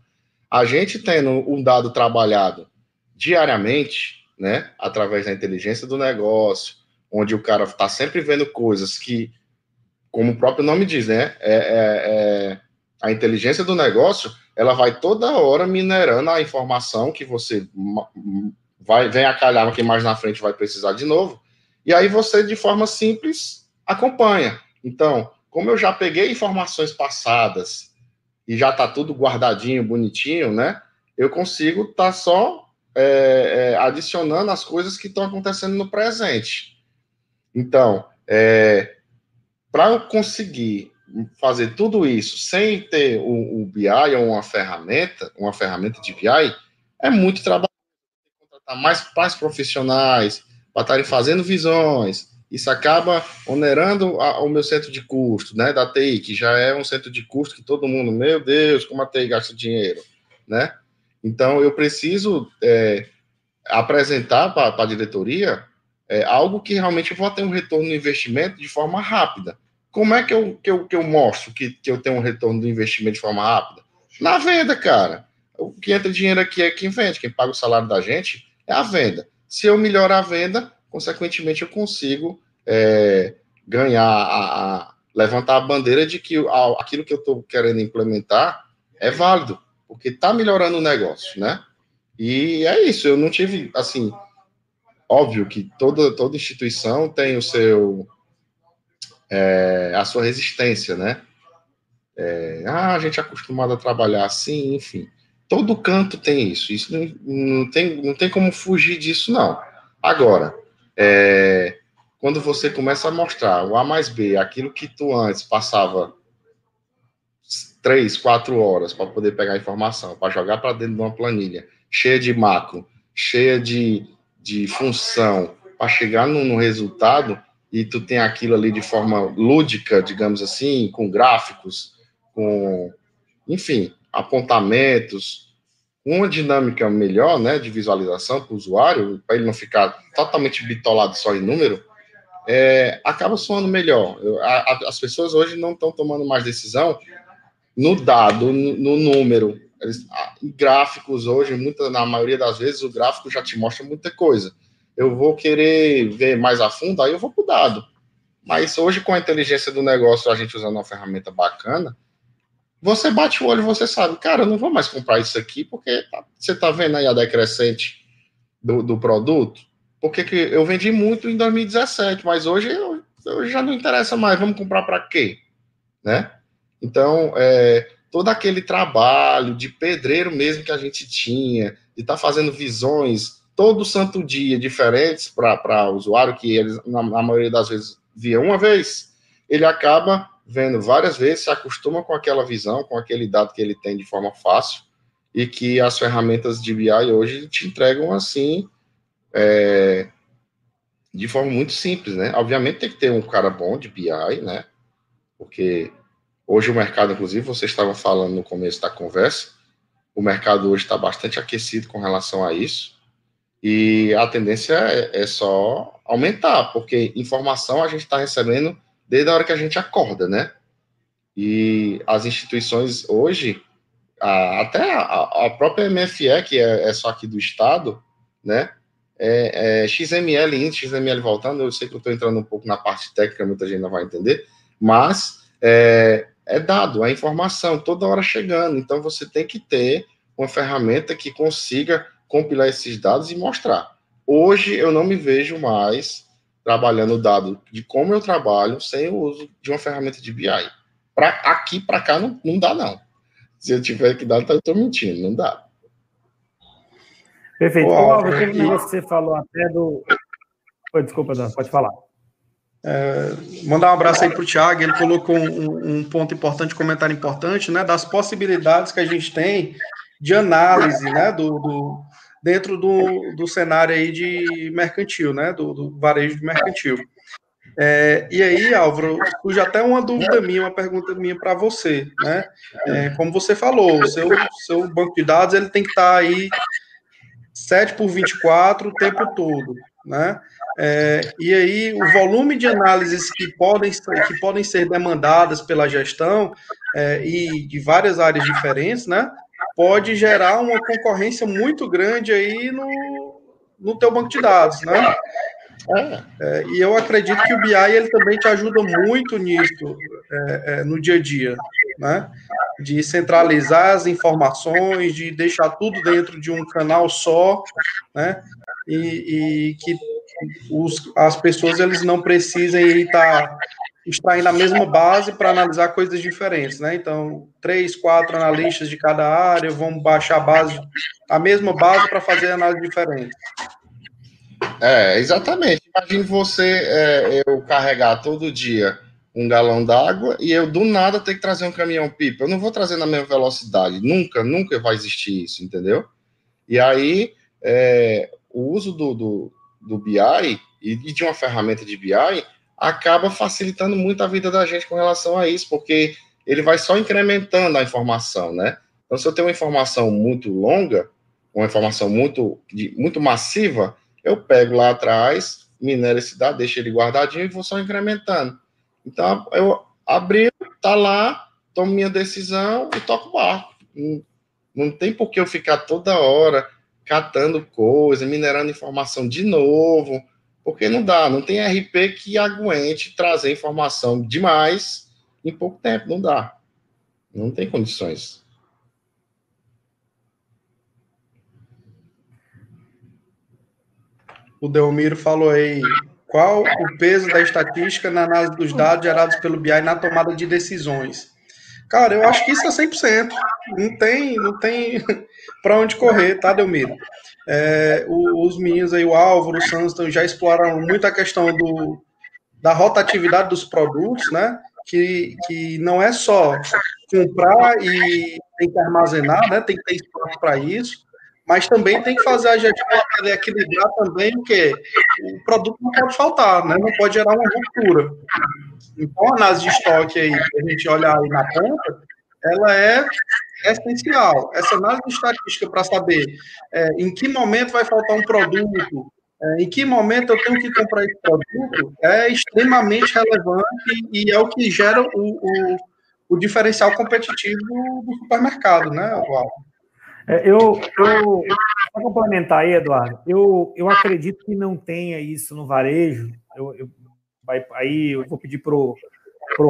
A gente tendo um dado trabalhado diariamente, né, através da inteligência do negócio, onde o cara está sempre vendo coisas que, como o próprio nome diz, né, é, é, é, a inteligência do negócio, ela vai toda hora minerando a informação que você vai vem a calhar que mais na frente vai precisar de novo, e aí você de forma simples acompanha. Então, como eu já peguei informações passadas e já está tudo guardadinho, bonitinho, né? Eu consigo estar tá só é, é, adicionando as coisas que estão acontecendo no presente. Então, é, para eu conseguir fazer tudo isso sem ter o, o, BI ou uma ferramenta, uma ferramenta de BI, é muito trabalho. Contratar mais, mais profissionais para estarem fazendo visões, isso acaba onerando a, o meu centro de custo, né, da TI, que já é um centro de custo que todo mundo, meu Deus, como a TI gasta dinheiro, né? Então, eu preciso é, apresentar para a diretoria é, algo que realmente eu vou ter um retorno no investimento de forma rápida. Como é que eu, que eu, que eu mostro que, que eu tenho um retorno do investimento de forma rápida? Na venda, cara. O que entra dinheiro aqui é quem vende, quem paga o salário da gente é a venda. Se eu melhorar a venda, consequentemente eu consigo é, ganhar, a, a, levantar a bandeira de que a, aquilo que eu estou querendo implementar é válido, porque está melhorando o negócio, né? E é isso, eu não tive, assim, óbvio que toda, toda instituição tem o seu, é, a sua resistência, né? É, ah, a gente é acostumado a trabalhar assim, enfim. Todo canto tem isso, isso não, não, tem, não tem como fugir disso, não. Agora, é, quando você começa a mostrar o A mais B, aquilo que tu antes passava três, quatro horas para poder pegar informação, para jogar para dentro de uma planilha cheia de macro, cheia de, de função, para chegar no, no, resultado e tu tem aquilo ali de forma lúdica, digamos assim, com gráficos, com, enfim, apontamentos, uma dinâmica melhor, né, de visualização para o usuário, para ele não ficar totalmente bitolado só em número, é, acaba soando melhor. Eu, a, as pessoas hoje não estão tomando mais decisão no dado, no, no número. Eles, a, gráficos hoje, muita, na maioria das vezes, o gráfico já te mostra muita coisa. Eu vou querer ver mais a fundo, aí eu vou para o dado. Mas hoje, com a inteligência do negócio, a gente usando uma ferramenta bacana, você bate o olho e você sabe, cara, eu não vou mais comprar isso aqui, porque tá, você está vendo aí a decrescente do, do produto porque que eu vendi muito em 2017, mas hoje eu, eu já não interessa mais. Vamos comprar para quê? Né? Então, é, todo aquele trabalho de pedreiro mesmo que a gente tinha, de estar tá fazendo visões todo santo dia diferentes para o usuário, que eles, na, na, maioria das vezes, via uma vez, ele acaba vendo várias vezes, se acostuma com aquela visão, com aquele dado que ele tem de forma fácil, e que as ferramentas de BI hoje te entregam assim é, de forma muito simples, né? Obviamente tem que ter um cara bom de BI, né? Porque hoje o mercado, inclusive, você estava falando no começo da conversa, o mercado hoje está bastante aquecido com relação a isso, e a tendência é, é só aumentar, porque informação a gente está recebendo desde a hora que a gente acorda, né? E as instituições hoje, a, até a, a, própria MFE, que é, é só aqui do Estado, né? é, é, XML indo, XML voltando, eu sei que eu estou entrando um pouco na parte técnica, muita gente não vai entender, mas é, é dado, é informação toda hora chegando, então você tem que ter uma ferramenta que consiga compilar esses dados e mostrar. Hoje eu não me vejo mais trabalhando o dado de como eu trabalho sem o uso de uma ferramenta de BI. Para aqui para cá não, não dá não. Se eu tiver que dar, eu estou mentindo, não dá. Perfeito. Ô, Álvaro, aquele negócio que você falou até do. Oi, desculpa, Dan, pode falar. É, mandar um abraço aí para o Thiago, ele colocou um, um, ponto importante, um comentário importante, né, das possibilidades que a gente tem de análise, né, do, do dentro do, do cenário aí de mercantil, né, do, do varejo de mercantil. É, e aí, Álvaro, surge até uma dúvida minha, uma pergunta minha para você, né? É, como você falou, o seu, seu banco de dados ele tem que estar tá aí 7 por 24 o tempo todo, né? É, e aí, o volume de análises que podem, que podem ser demandadas pela gestão é, e de várias áreas diferentes, né? Pode gerar uma concorrência muito grande aí no, no teu banco de dados, né? É, e eu acredito que o BI ele também te ajuda muito nisso é, é, no dia a dia, né? De centralizar as informações, de deixar tudo dentro de um canal só, né? E, e que os, as pessoas eles não precisem estar extraindo a mesma base para analisar coisas diferentes, né? Então, três, quatro analistas de cada área vão baixar a base, a mesma base para fazer análise diferente. É, exatamente. Imagine você, é, eu carregar todo dia um galão d'água e eu do nada ter que trazer um caminhão pipa. Eu não vou trazer na mesma velocidade. Nunca, nunca vai existir isso, entendeu? E aí, é, o uso do, do, do BI e de uma ferramenta de BI acaba facilitando muito a vida da gente com relação a isso, porque ele vai só incrementando a informação, né? Então, se eu tenho uma informação muito longa, uma informação muito, muito massiva, eu pego lá atrás, minero esse dado, deixo ele guardadinho e vou só incrementando. Então, eu abri, tá lá, tomo minha decisão e toco o barco. Não, não tem por que eu ficar toda hora catando coisa, minerando informação de novo, porque não dá, não tem RP que aguente trazer informação demais em pouco tempo, não dá. Não tem condições. O Delmiro falou aí, qual o peso da estatística na análise dos dados gerados pelo BI na tomada de decisões? Cara, eu acho que isso é 100%. Não tem, não tem para onde correr, tá, Delmiro? É, os meninos aí, o Álvaro, o Sanston, já exploraram muito a questão do, da rotatividade dos produtos, né? Que, que não é só comprar e tem que armazenar, né? Tem que ter espaço para isso mas também tem que fazer a gestão para equilibrar também o que o produto não pode faltar, né? Não pode gerar uma ruptura. Então, a análise de estoque aí, a gente olha aí na ponta, ela é essencial. Essa análise estatística para saber é, em que momento vai faltar um produto, é, em que momento eu tenho que comprar esse produto, é extremamente relevante e é o que gera o, o, o diferencial competitivo do supermercado, né, Eduardo? É, eu, eu para complementar aí, Eduardo, eu, eu acredito que não tenha isso no varejo. Eu, eu aí eu vou pedir para o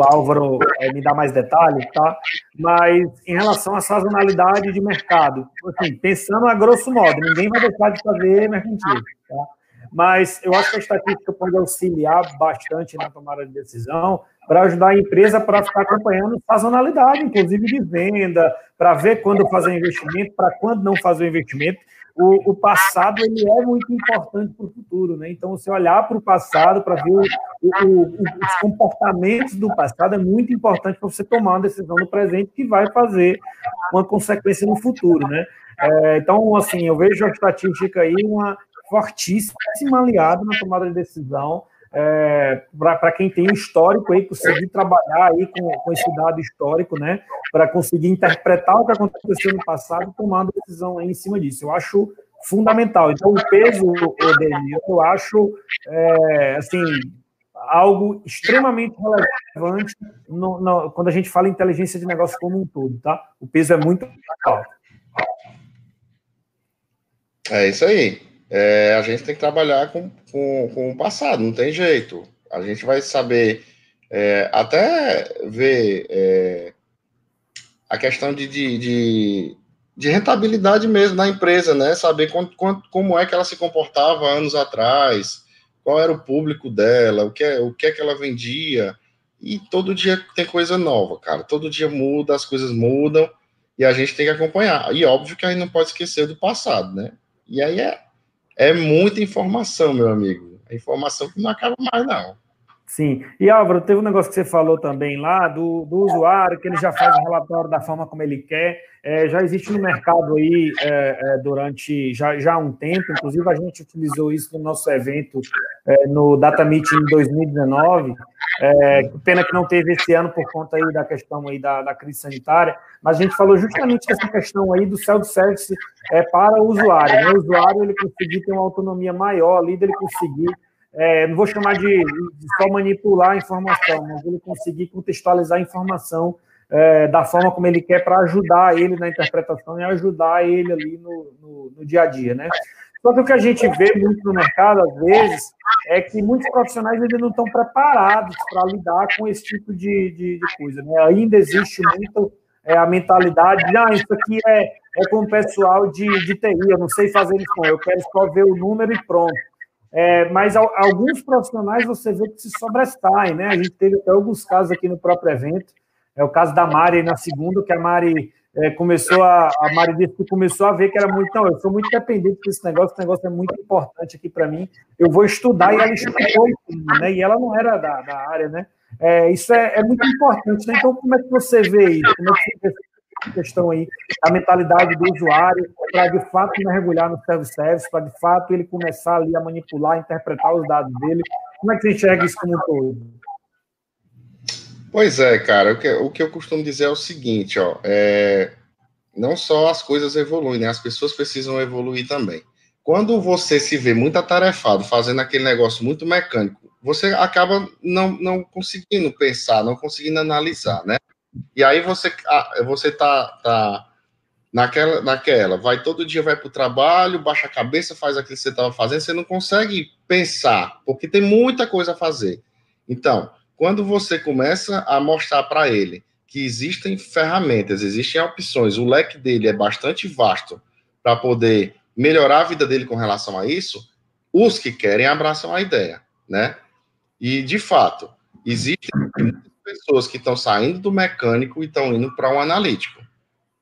Álvaro é, me dar mais detalhes, tá? Mas em relação à sazonalidade de mercado, assim, pensando a grosso modo, ninguém vai deixar de fazer mercantil, tá? Mas eu acho que a estatística pode auxiliar bastante na tomada de decisão, para ajudar a empresa para ficar acompanhando sazonalidade, inclusive de venda, para ver quando fazer o investimento, para quando não fazer o investimento. O, o, passado ele é muito importante para o futuro, né? Então, você olhar para o passado para ver o, o, os comportamentos do passado é muito importante para você tomar uma decisão no presente que vai fazer uma consequência no futuro, né? É, então, assim, eu vejo a estatística aí uma fortíssima aliada na tomada de decisão é, para quem tem histórico aí, conseguir trabalhar aí com, com esse dado histórico, né, para conseguir interpretar o que aconteceu no passado e tomar uma decisão aí em cima disso. Eu acho fundamental. Então, o peso dele, eu acho, é, assim, algo extremamente relevante no, no, quando a gente fala em inteligência de negócio como um todo, tá? O peso é muito alto. É isso aí é, a gente tem que trabalhar com, com, com, o passado, não tem jeito. A gente vai saber é, até ver é, a questão de, de, de, de, rentabilidade mesmo da empresa, né? Saber quanto, quanto, como é que ela se comportava anos atrás, qual era o público dela, o que é, o que é que ela vendia. E todo dia tem coisa nova, cara. Todo dia muda, as coisas mudam e a gente tem que acompanhar. E óbvio que a gente não pode esquecer do passado, né? E aí é, é muita informação, meu amigo. É informação que não acaba mais, não. Sim. E Álvaro, teve um negócio que você falou também lá do, do usuário, que ele já faz o relatório da forma como ele quer. É, já existe no mercado aí é, é, durante já, já há um tempo, inclusive a gente utilizou isso no nosso evento é, no Data Meeting 2019. É, pena que não teve esse ano por conta aí da questão aí da, da crise sanitária, mas a gente falou justamente dessa questão aí do self-service é, para o usuário. Né? O usuário ele conseguir ter uma autonomia maior ali, dele conseguir é, não vou chamar de, de, só manipular a informação, mas ele conseguir contextualizar a informação é, da forma como ele quer para ajudar ele na interpretação e ajudar ele ali no, no, no, dia a dia, né? Só que o que a gente vê muito no mercado, às vezes, é que muitos profissionais ainda não estão preparados para lidar com esse tipo de, de, de coisa, né? Ainda existe muito é, a mentalidade de, ah, isso aqui é, é com o pessoal de, de TI, eu não sei fazer isso, eu quero só ver o número e pronto. É, mas alguns profissionais você vê que se sobressaem, né? A gente teve até alguns casos aqui no próprio evento. É o caso da Mari na segunda, que a Mari é, começou a. A Mari disse que começou a ver que era muito. Não, eu sou muito dependente desse negócio, esse negócio é muito importante aqui para mim. Eu vou estudar e ela estudou, né? E ela não era da, da área, né? É, isso é, é, muito importante, né? Então, como é que você vê isso? Como é que você vê questão aí da mentalidade do usuário para de fato mergulhar no self-service, para de fato ele começar ali a manipular, interpretar os dados dele. Como é que você enxerga isso como um todo? Pois é, cara, o que, o que eu costumo dizer é o seguinte, ó, é, não só as coisas evoluem, né, as pessoas precisam evoluir também. Quando você se vê muito atarefado, fazendo aquele negócio muito mecânico, você acaba não, não conseguindo pensar, não conseguindo analisar, né? E aí você, ah, você tá, tá naquela, naquela, vai todo dia, vai para o trabalho, baixa a cabeça, faz aquilo que você estava fazendo, você não consegue pensar, porque tem muita coisa a fazer. Então, quando você começa a mostrar para ele que existem ferramentas, existem opções, o leque dele é bastante vasto para poder melhorar a vida dele com relação a isso, os que querem abraçam a ideia, né? E, de fato, existem pessoas que estão saindo do mecânico e estão indo para um analítico.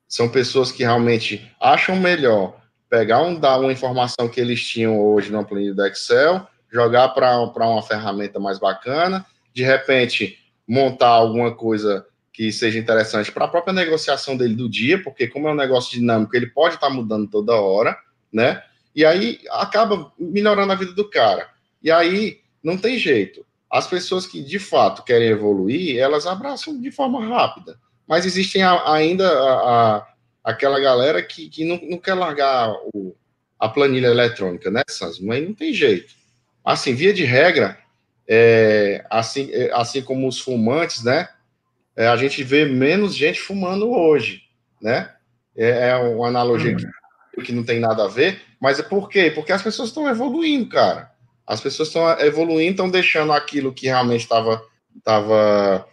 São pessoas que realmente acham melhor pegar um, dar uma informação que eles tinham hoje no planilha do Excel, jogar para uma ferramenta mais bacana, de repente montar alguma coisa que seja interessante para a própria negociação dele do dia, porque como é um negócio dinâmico, ele pode estar tá mudando toda hora, né? E aí acaba melhorando a vida do cara. E aí não tem jeito. As pessoas que de fato querem evoluir, elas abraçam de forma rápida. Mas existem a, ainda a, a, aquela galera que, que não, não quer largar o, a planilha eletrônica, né, Sans? Mas não tem jeito. Assim, via de regra, é, assim, é, assim como os fumantes, né? É, a gente vê menos gente fumando hoje, né? É, é uma analogia que, que não tem nada a ver, mas é por quê? Porque as pessoas estão evoluindo, cara. As pessoas estão evoluindo, estão deixando aquilo que realmente estava tava,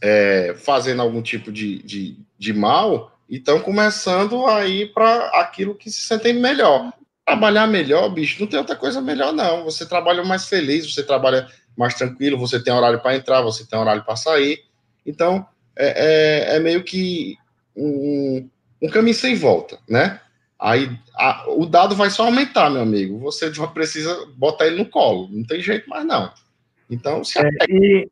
é, fazendo algum tipo de, de, de mal e estão começando a ir para aquilo que se sentem melhor. Trabalhar melhor, bicho, não tem outra coisa melhor, não. Você trabalha mais feliz, você trabalha mais tranquilo, você tem horário para entrar, você tem horário para sair. Então, é, é, é, meio que um, um caminho sem volta, né? Aí a, o dado vai só aumentar, meu amigo. Você precisa botar ele no colo. Não tem jeito mais, não. Então, se é, e,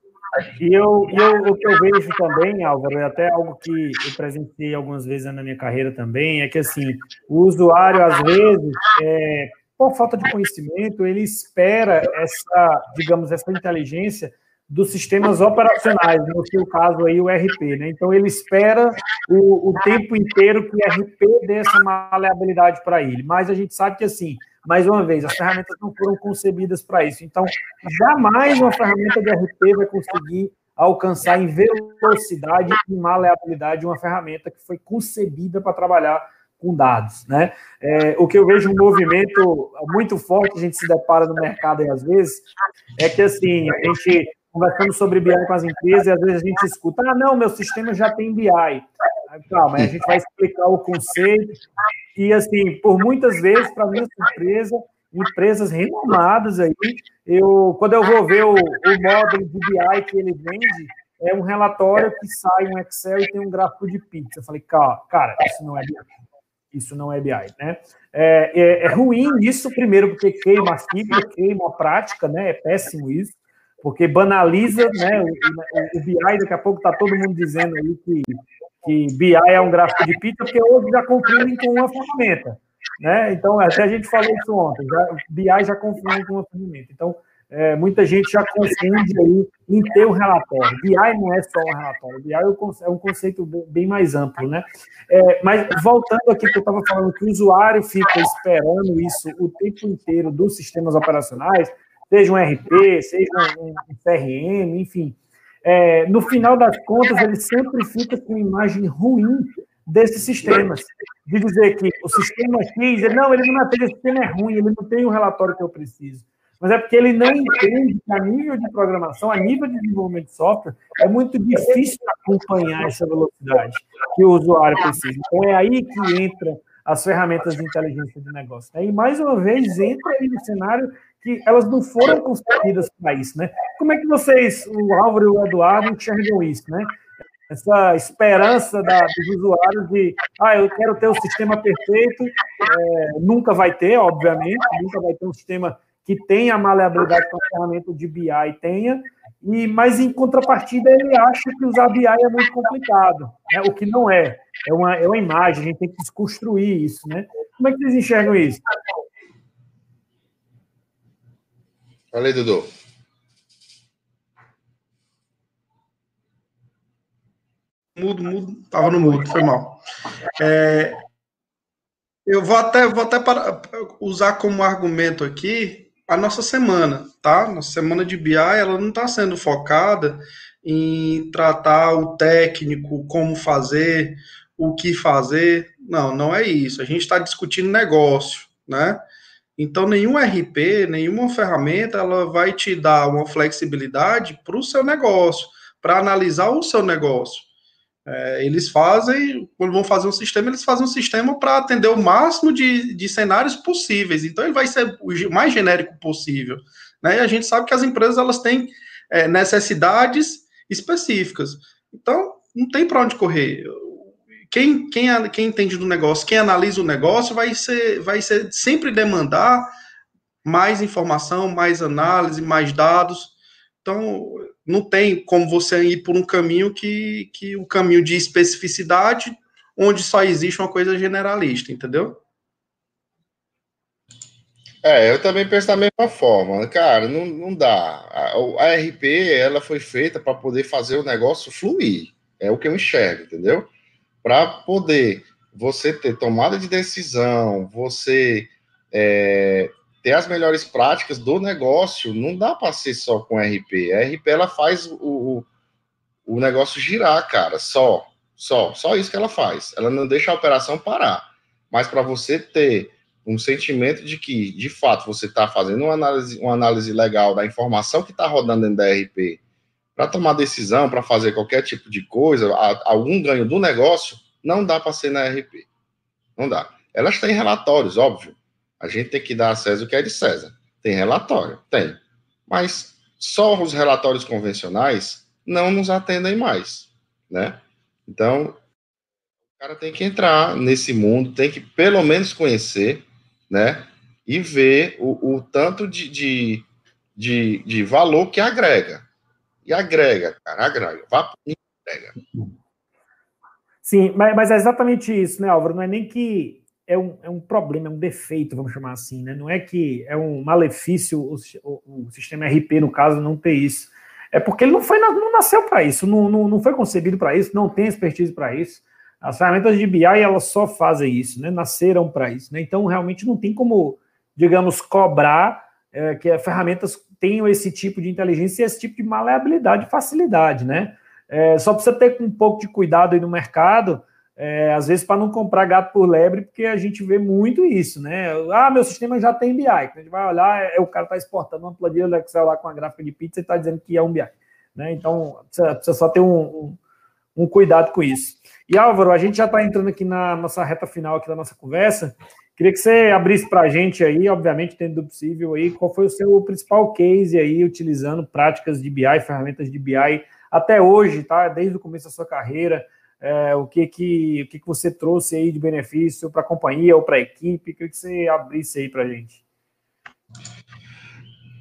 e eu, eu, o que eu vejo também, Álvaro, é até algo que eu presenciei algumas vezes na minha carreira também, é que assim, o usuário, às vezes, é, por falta de conhecimento, ele espera essa, digamos, essa inteligência dos sistemas operacionais, no seu caso aí o RP, né? Então ele espera o, o tempo inteiro que o RP dê essa maleabilidade para ele. Mas a gente sabe que assim, mais uma vez, as ferramentas não foram concebidas para isso. Então, jamais uma ferramenta de RP vai conseguir alcançar em velocidade e maleabilidade uma ferramenta que foi concebida para trabalhar com dados, né? É, o que eu vejo um movimento muito forte, a gente se depara no mercado aí às vezes, é que assim, a gente conversando sobre BI com as empresas, e às vezes a gente escuta, ah, não, meu sistema já tem BI. Calma, a gente vai explicar o conceito. E, assim, por muitas vezes, para minha surpresa, empresas renomadas aí. Eu, quando eu vou ver o, o módulo de BI que ele vende, é um relatório que sai um Excel e tem um gráfico de pizza. Eu falei, cara, cara isso não é BI. Isso não é BI, né? É, é, é ruim isso, primeiro, porque queima a fibra, queima a prática, né? É péssimo isso, porque banaliza né, o, o, o BI. Daqui a pouco está todo mundo dizendo aí que, que BI é um gráfico de pizza, porque hoje já confundem com uma ferramenta. Né? Então, até a gente falou isso ontem, já, BI já confunde com uma ferramenta. Então, é, muita gente já confunde aí em ter um relatório. BI não é só um relatório, BI é um conceito bem mais amplo, né? É, mas voltando aqui que eu estava falando que o usuário fica esperando isso o tempo inteiro dos sistemas operacionais, seja um RP, seja um, CRM, enfim. É, no final das contas, ele sempre fica com imagem ruim desses sistemas. De dizer que o sistema X, não, ele não atende, o sistema é ruim, ele não tem o relatório que eu preciso mas é porque ele não entende que a nível de programação, a nível de desenvolvimento de software, é muito difícil acompanhar essa velocidade que o usuário precisa. Então é aí que entra as ferramentas de inteligência de negócio. E mais uma vez entra aí no cenário que elas não foram construídas para isso, né? Como é que vocês, o Álvaro e o Eduardo, enxergam isso, né? Essa esperança da, dos usuários de, ah, eu quero ter o sistema perfeito, é, nunca vai ter, obviamente, nunca vai ter um sistema que tenha maleabilidade que a ferramenta de BI tenha, e, mas em contrapartida ele acha que usar BI é muito complicado, né? o que não é. É uma, é uma imagem, a gente tem que desconstruir isso. Né? Como é que vocês enxergam isso? Falei, Dudu. Mudo, mudo, estava no mudo, foi mal. É, eu vou até, vou até para, usar como argumento aqui a nossa semana, tá? Nossa semana de BI, ela não está sendo focada em tratar o técnico, como fazer, o que fazer. Não, não é isso. A gente está discutindo negócio, né? Então, nenhum RP, nenhuma ferramenta, ela vai te dar uma flexibilidade para o seu negócio, para analisar o seu negócio. É, eles fazem, quando vão fazer um sistema, eles fazem um sistema para atender o máximo de, de cenários possíveis. Então, ele vai ser o mais genérico possível. Né? E a gente sabe que as empresas elas têm é, necessidades específicas. Então, não tem para onde correr. Quem, quem, quem entende do negócio, quem analisa o negócio, vai ser, vai ser sempre demandar mais informação, mais análise, mais dados. Então, não tem como você ir por um caminho que, que o um caminho de especificidade, onde só existe uma coisa generalista, entendeu? É, eu também penso da mesma forma. Cara, não, não dá. A, a RP, ela foi feita para poder fazer o negócio fluir. É o que eu enxergo, entendeu? Para poder você ter tomada de decisão, você é, ter as melhores práticas do negócio, não dá para ser só com RP. A RP ela faz o, o negócio girar, cara, só, só, só isso que ela faz. Ela não deixa a operação parar. Mas para você ter um sentimento de que, de fato, você está fazendo uma análise, uma análise legal da informação que está rodando dentro da RP, para tomar decisão, para fazer qualquer tipo de coisa, algum ganho do negócio, não dá para ser na RP. Não dá. Elas têm relatórios, óbvio. A gente tem que dar a César o que é de César. Tem relatório? Tem. Mas só os relatórios convencionais não nos atendem mais, né? Então, o cara tem que entrar nesse mundo, tem que pelo menos conhecer, né? E ver o, o tanto de, de, de, de, valor que agrega. E agrega, cara, agrega. Vá agrega. Sim, mas, mas é exatamente isso, né, Álvaro? Não é nem que é um, é um problema, é um defeito, vamos chamar assim, né? Não é que é um malefício o, o, o sistema RP, no caso, não ter isso. É porque ele não, foi, não nasceu para isso, não, não, não foi concebido para isso, não tem expertise para isso. As ferramentas de BI, elas só fazem isso, né? Nasceram para isso, né? Então, realmente não tem como, digamos, cobrar é, que as ferramentas tenham esse tipo de inteligência e esse tipo de maleabilidade e facilidade, né? É, só precisa ter um pouco de cuidado aí no mercado, é, às vezes para não comprar gato por lebre, porque a gente vê muito isso, né? Ah, meu sistema já tem BI. Quando a gente vai olhar, é, o cara está exportando uma planilha do Excel lá com a gráfica de pizza e está dizendo que é um BI. Né? Então, precisa, precisa só ter um, um, um, cuidado com isso. E Álvaro, a gente já está entrando aqui na nossa reta final aqui da nossa conversa, Queria que você abrisse para a gente aí, obviamente, dentro do possível, aí, qual foi o seu principal case aí, utilizando práticas de BI, ferramentas de BI, até hoje, tá? Desde o começo da sua carreira, é, o que que, o que que você trouxe aí de benefício para a companhia ou para a equipe? Queria que você abrisse aí para a gente.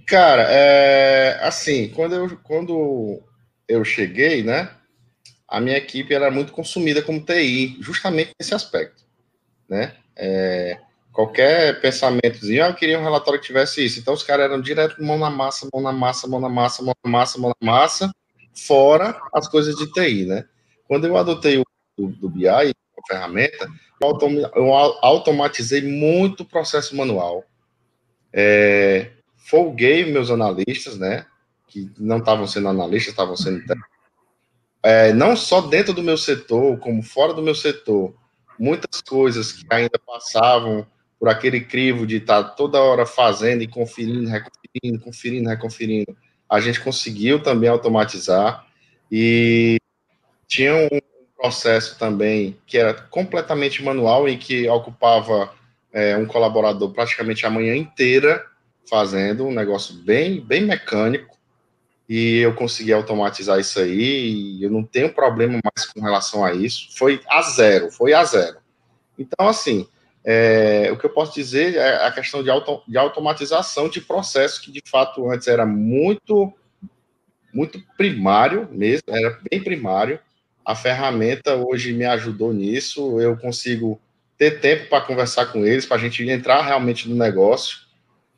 Cara, é, assim, quando eu, quando eu cheguei, né, a minha equipe era muito consumida como TI, justamente nesse aspecto, né? É, qualquer pensamentozinho, ah, eu queria um relatório que tivesse isso. Então os caras eram direto mão na massa, mão na massa, mão na massa, mão na massa, mão na massa, fora as coisas de TI, né? Quando eu adotei o do, do BI, a ferramenta, eu, autom eu automatizei muito o processo manual. É, folguei meus analistas, né? Que não estavam sendo analistas, estavam sendo é, não só dentro do meu setor, como fora do meu setor, muitas coisas que ainda passavam por aquele crivo de estar toda hora fazendo e conferindo, reconferindo, conferindo, reconferindo. A gente conseguiu também automatizar e tinha um processo também que era completamente manual e que ocupava é, um colaborador praticamente a manhã inteira fazendo um negócio bem, bem mecânico e eu consegui automatizar isso aí e eu não tenho problema mais com relação a isso. Foi a zero, foi a zero. Então, assim, é, o que eu posso dizer é a questão de, auto, de automatização de processo que de fato antes era muito muito primário mesmo, era bem primário. A ferramenta hoje me ajudou nisso. Eu consigo ter tempo para conversar com eles, para a gente entrar realmente no negócio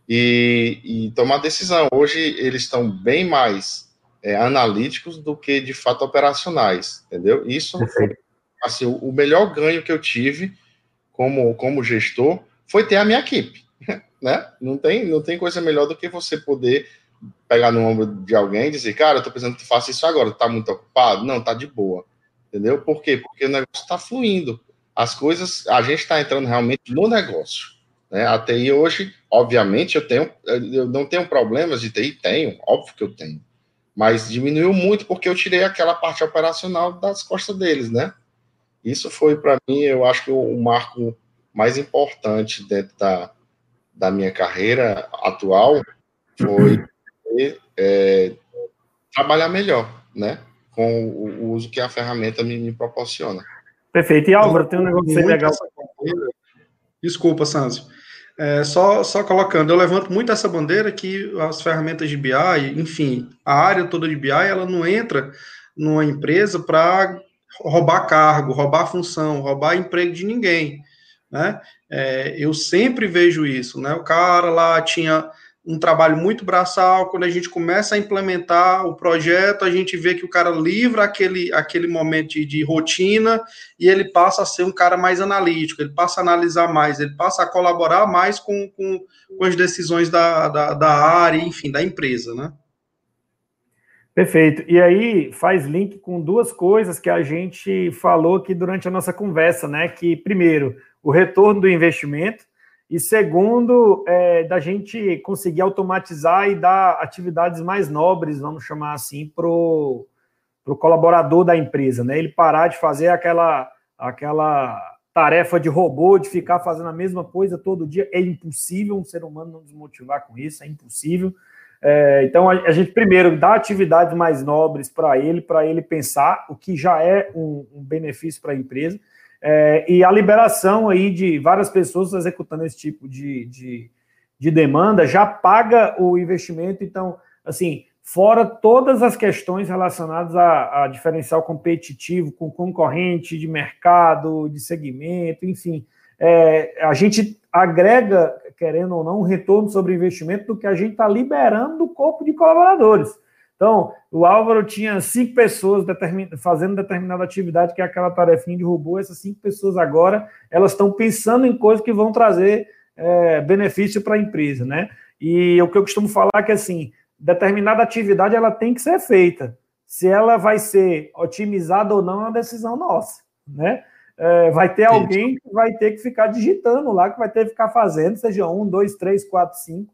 e, e tomar decisão. Hoje eles estão bem mais é, analíticos do que de fato operacionais, entendeu? Isso foi assim, o melhor ganho que eu tive como, como gestor foi ter a minha equipe, né? Não tem, não tem coisa melhor do que você poder pegar no ombro de alguém e dizer, cara, eu tô pensando que tu faça isso agora, tá muito ocupado? Não, tá de boa, entendeu? Por quê? Porque o negócio está fluindo, as coisas, a gente está entrando realmente no negócio, né? A TI hoje, obviamente, eu tenho, eu não tenho problemas de TI, tenho, óbvio que eu tenho, mas diminuiu muito porque eu tirei aquela parte operacional das costas deles, né? Isso foi, para mim, eu acho que o, marco mais importante dentro da, da minha carreira atual foi é, trabalhar melhor, né? Com o, o, uso que a ferramenta me, me proporciona. Perfeito. E Álvaro, tem um negócio legal. Desculpa, Sanzio. É, só, só colocando, eu levanto muito essa bandeira que as ferramentas de BI, enfim, a área toda de BI, ela não entra numa empresa para roubar cargo, roubar função, roubar emprego de ninguém, né? É, eu sempre vejo isso, né? O cara lá tinha um trabalho muito braçal, quando a gente começa a implementar o projeto, a gente vê que o cara livra aquele, aquele momento de, de, rotina e ele passa a ser um cara mais analítico, ele passa a analisar mais, ele passa a colaborar mais com, com, com as decisões da, da, da área, enfim, da empresa, né? Perfeito. E aí faz link com duas coisas que a gente falou aqui durante a nossa conversa, né? Que primeiro, o retorno do investimento, e segundo, é, da gente conseguir automatizar e dar atividades mais nobres, vamos chamar assim, para o colaborador da empresa, né? Ele parar de fazer aquela, aquela tarefa de robô, de ficar fazendo a mesma coisa todo dia. É impossível um ser humano não desmotivar com isso, é impossível. É, então, a, a, gente primeiro dá atividades mais nobres para ele, para ele pensar, o que já é um, um benefício para a empresa, é, e a liberação aí de várias pessoas executando esse tipo de, de, de demanda já paga o investimento. Então, assim, fora todas as questões relacionadas a, a, diferencial competitivo com concorrente de mercado, de segmento, enfim. É, a gente agrega querendo ou não, um retorno sobre investimento do que a gente está liberando do corpo de colaboradores. Então, o Álvaro tinha cinco pessoas determin... fazendo determinada atividade, que é aquela tarefinha de robô. Essas cinco pessoas agora, elas estão pensando em coisas que vão trazer é, benefício para a empresa, né? E o que eu costumo falar é que, assim, determinada atividade, ela tem que ser feita. Se ela vai ser otimizada ou não, é uma decisão nossa, né? é, vai ter alguém que vai ter que ficar digitando lá, que vai ter que ficar fazendo, seja um, dois, três, quatro, cinco.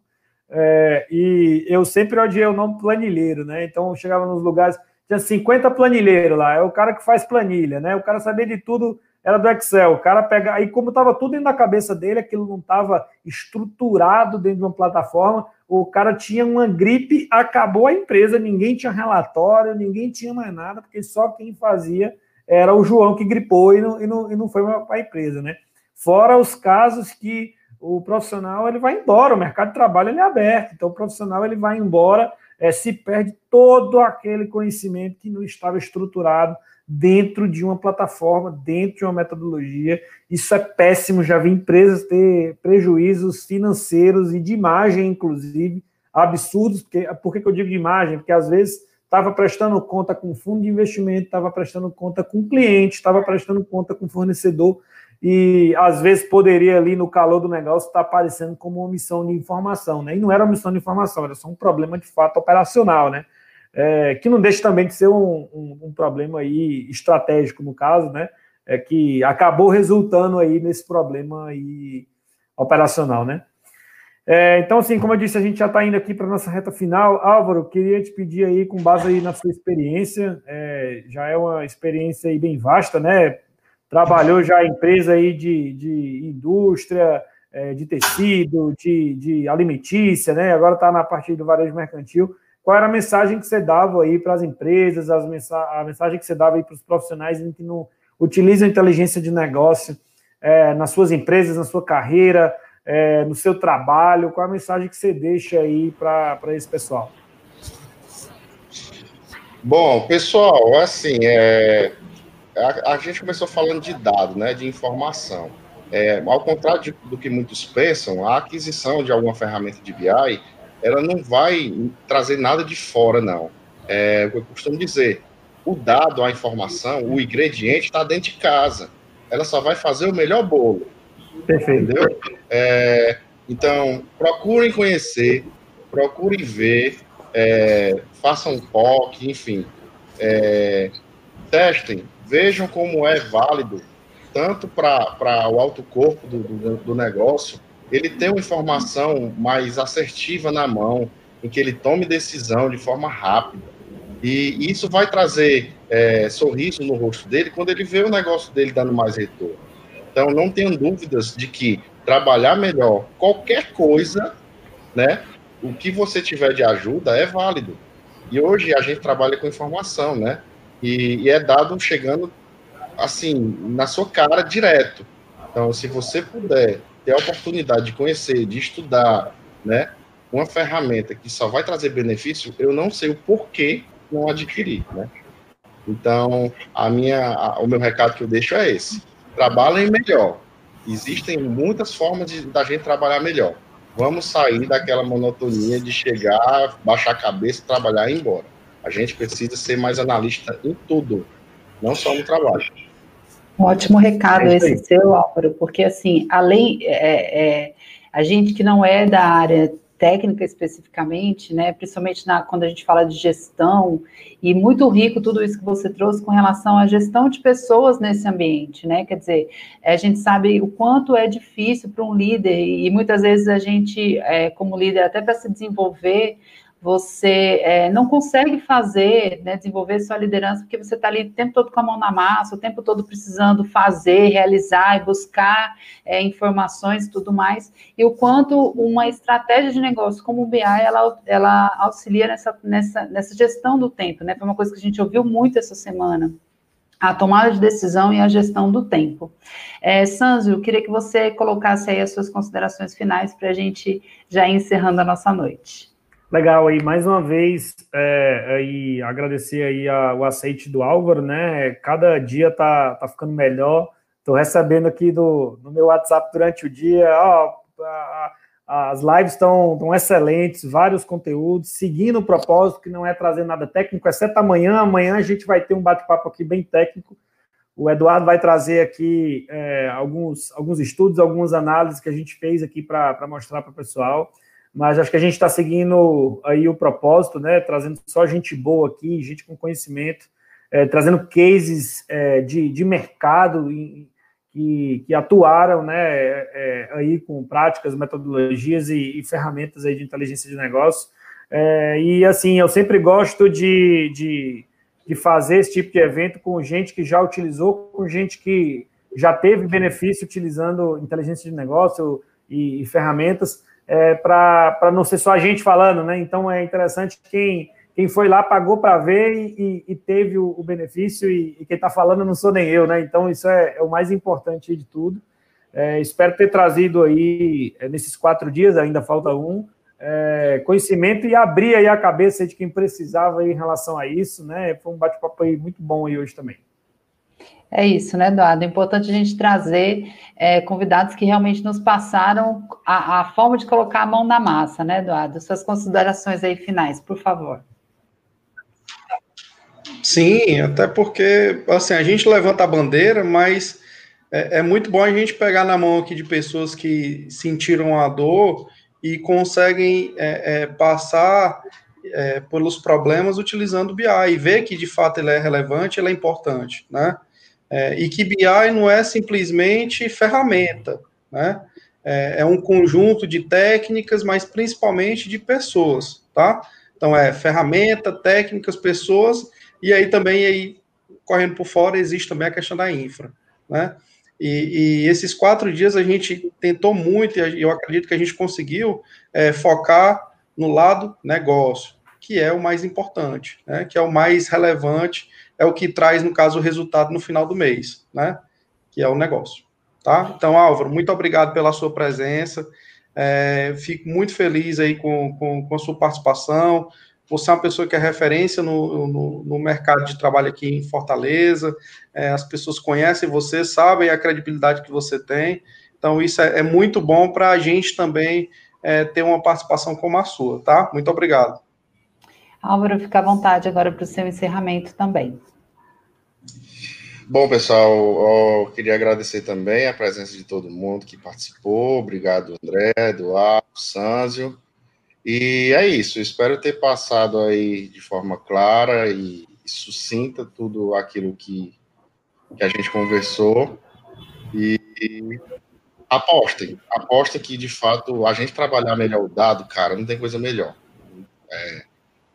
É, e eu sempre odiei o nome planilheiro, né? Então chegava nos lugares, tinha 50 planilheiros lá, é o cara que faz planilha, né? O cara sabia de tudo era do Excel. O cara pega. Aí, como estava tudo dentro da cabeça dele, aquilo não estava estruturado dentro de uma plataforma, o cara tinha uma gripe, acabou a empresa, ninguém tinha relatório, ninguém tinha mais nada, porque só quem fazia era o João que gripou e não, e não, e não foi para a empresa, né? Fora os casos que o profissional ele vai embora, o mercado de trabalho ele é aberto, então o profissional ele vai embora, é, se perde todo aquele conhecimento que não estava estruturado dentro de uma plataforma, dentro de uma metodologia. Isso é péssimo, já vi empresas ter prejuízos financeiros e de imagem, inclusive, absurdos. Porque, por que eu digo de imagem? Porque às vezes estava prestando conta com fundo de investimento, estava prestando conta com cliente, estava prestando conta com fornecedor, e às vezes poderia ali no calor do negócio estar tá aparecendo como uma missão de informação, né? E não era uma missão de informação, era só um problema de fato operacional, né? é, que não deixa também de ser um, um, um, problema aí estratégico no caso, né? É que acabou resultando aí nesse problema aí operacional, né? É, então, assim, como eu disse, a gente já está indo aqui para nossa reta final. Álvaro, queria te pedir aí, com base aí na sua experiência, é, já é uma experiência aí bem vasta, né? Trabalhou já em empresa aí de, de indústria, é, de tecido, de, de alimentícia, né? Agora está na parte do varejo mercantil qual era a mensagem que você dava aí para as empresas, as mensa a mensagem que você dava aí para os profissionais que não utilizam inteligência de negócio é, nas suas empresas, na sua carreira, é, no seu trabalho, qual a mensagem que você deixa aí para esse pessoal? Bom, pessoal, assim, é, a, a, gente começou falando de dado, né, de informação. É, ao contrário de, do que muitos pensam, a aquisição de alguma ferramenta de BI ela não vai trazer nada de fora, não. É o que eu costumo dizer. O dado, a informação, o ingrediente está dentro de casa. Ela só vai fazer o melhor bolo. Perfeito. Entendeu? É, então, procurem conhecer, procurem ver, é, façam um POC, enfim. É, testem, vejam como é válido, tanto para o alto corpo do, do, do negócio, ele tem uma informação mais assertiva na mão, em que ele tome decisão de forma rápida. E isso vai trazer é, sorriso no rosto dele quando ele vê o negócio dele dando mais retorno. Então, não tenham dúvidas de que trabalhar melhor qualquer coisa, né? O que você tiver de ajuda é válido. E hoje a gente trabalha com informação, né? E, e é dado chegando assim na sua cara direto. Então, se você puder ter a oportunidade de conhecer, de estudar, né, uma ferramenta que só vai trazer benefício, eu não sei o porquê não adquirir, né? Então, a minha, a, o meu recado que eu deixo é esse: trabalhem melhor. Existem muitas formas de da gente trabalhar melhor. Vamos sair daquela monotonia de chegar, baixar a cabeça, trabalhar e ir embora. A gente precisa ser mais analista em tudo, não só no trabalho. Um ótimo recado é esse seu, Álvaro, porque assim, além é, é, a gente que não é da área técnica especificamente, né, principalmente na, quando a gente fala de gestão, e muito rico tudo isso que você trouxe com relação à gestão de pessoas nesse ambiente, né, quer dizer, a gente sabe o quanto é difícil para um líder, e muitas vezes a gente, é, como líder, até para se desenvolver, você é, não consegue fazer, né, desenvolver sua liderança, porque você está ali o tempo todo com a mão na massa, o tempo todo precisando fazer, realizar e buscar é, informações e tudo mais, e o quanto uma estratégia de negócio como o BI, ela, ela auxilia nessa, nessa, nessa gestão do tempo, né, foi uma coisa que a gente ouviu muito essa semana, a tomada de decisão e a gestão do tempo. É, Sanzio, eu queria que você colocasse aí as suas considerações finais para a gente já ir encerrando a nossa noite. Legal, aí mais uma vez é, aí, agradecer aí a, o aceite do Álvaro, né? Cada dia tá, tá ficando melhor. Estou recebendo aqui do, no meu WhatsApp durante o dia, ó, a, a, as lives estão tão excelentes, vários conteúdos, seguindo o propósito, que não é trazer nada técnico, exceto amanhã. Amanhã a gente vai ter um bate-papo aqui bem técnico. O Eduardo vai trazer aqui é, alguns, alguns estudos, algumas análises que a gente fez aqui para mostrar para o pessoal mas acho que a gente está seguindo aí o propósito, né? Trazendo só gente boa aqui, gente com conhecimento, é, trazendo cases é, de, de mercado em, que, que atuaram, né? É, aí com práticas, metodologias e, e, ferramentas aí de inteligência de negócio. É, e assim, eu sempre gosto de, de, de fazer esse tipo de evento com gente que já utilizou, com gente que já teve benefício utilizando inteligência de negócio e, e ferramentas é, para não ser só a gente falando, né? Então é interessante quem, quem foi lá pagou para ver e, e, teve o, o benefício, e, e quem está falando não sou nem eu, né? Então isso é, é o mais importante de tudo. É, espero ter trazido aí, é, nesses quatro dias, ainda falta um, é, conhecimento e abrir aí a cabeça de quem precisava em relação a isso, né? Foi um bate-papo aí muito bom aí hoje também. É isso, né, Eduardo? É importante a gente trazer é, convidados que realmente nos passaram a, a, forma de colocar a mão na massa, né, Eduardo? Suas considerações aí finais, por favor. Sim, até porque, assim, a gente levanta a bandeira, mas é, é muito bom a gente pegar na mão aqui de pessoas que sentiram a dor e conseguem é, é, passar é, pelos problemas utilizando o BI e ver que de fato ele é relevante, ele é importante, né? É, e que BI não é simplesmente ferramenta, né? É, é, um conjunto de técnicas, mas principalmente de pessoas, tá? Então é ferramenta, técnicas, pessoas, e aí também aí correndo por fora existe também a questão da infra, né? E, e, esses quatro dias a gente tentou muito, e eu acredito que a gente conseguiu é, focar no lado negócio, que é o mais importante, né? que é o mais relevante, é o que traz, no caso, o resultado no final do mês, né? que é o negócio. Tá? Então, Álvaro, muito obrigado pela sua presença. É, fico muito feliz aí com, com, com a sua participação. Você é uma pessoa que é referência no, no, no mercado de trabalho aqui em Fortaleza, é, as pessoas conhecem você, sabem a credibilidade que você tem, então isso é, é muito bom para a gente também é, ter uma participação como a sua, tá? Muito obrigado. Álvaro, fica à vontade agora para o seu encerramento também. Bom, pessoal, eu queria agradecer também a presença de todo mundo que participou. Obrigado, André, Eduardo, Sanzio. E é isso, espero ter passado aí de forma clara e sucinta tudo aquilo que, que a gente conversou. E, apostem, apostem que de fato a gente trabalhar melhor o dado, cara, não tem coisa melhor. É,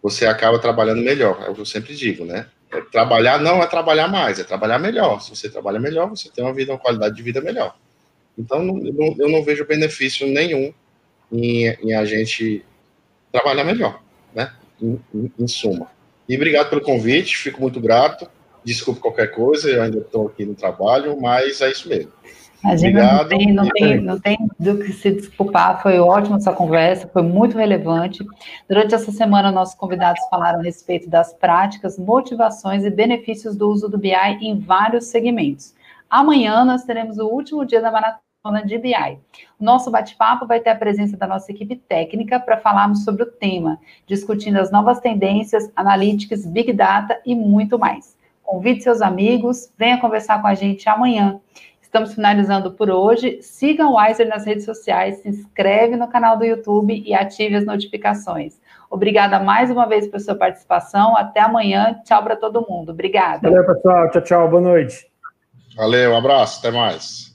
você acaba trabalhando melhor, é o que eu sempre digo, né? É, trabalhar não é trabalhar mais, é trabalhar melhor. Se você trabalha melhor, você tem uma vida, uma qualidade de vida melhor. Então, eu, não, eu não vejo benefício nenhum em, em a gente trabalhar melhor, né? Em, em, em, suma. E obrigado pelo convite, fico muito grato. Desculpe qualquer coisa, eu ainda estou aqui no trabalho, mas é isso mesmo. Imagina, não tem, não, tem, não tem do que se desculpar, foi ótima essa conversa, foi muito relevante. Durante essa semana, nossos convidados falaram a respeito das práticas, motivações e benefícios do uso do BI em vários segmentos. Amanhã nós teremos o último dia da maratona de BI. O nosso bate-papo vai ter a presença da nossa equipe técnica para falarmos sobre o tema, discutindo as novas tendências, analytics, big data e muito mais. Convide seus amigos, venha conversar com a gente amanhã. Estamos finalizando por hoje. Siga o Wiser nas redes sociais, se inscreve no canal do YouTube e ative as notificações. Obrigada mais uma vez pela sua participação. Até amanhã. Tchau para todo mundo. Obrigada. Valeu, pessoal. Tchau, tchau. Boa noite. Valeu, um abraço. Até mais.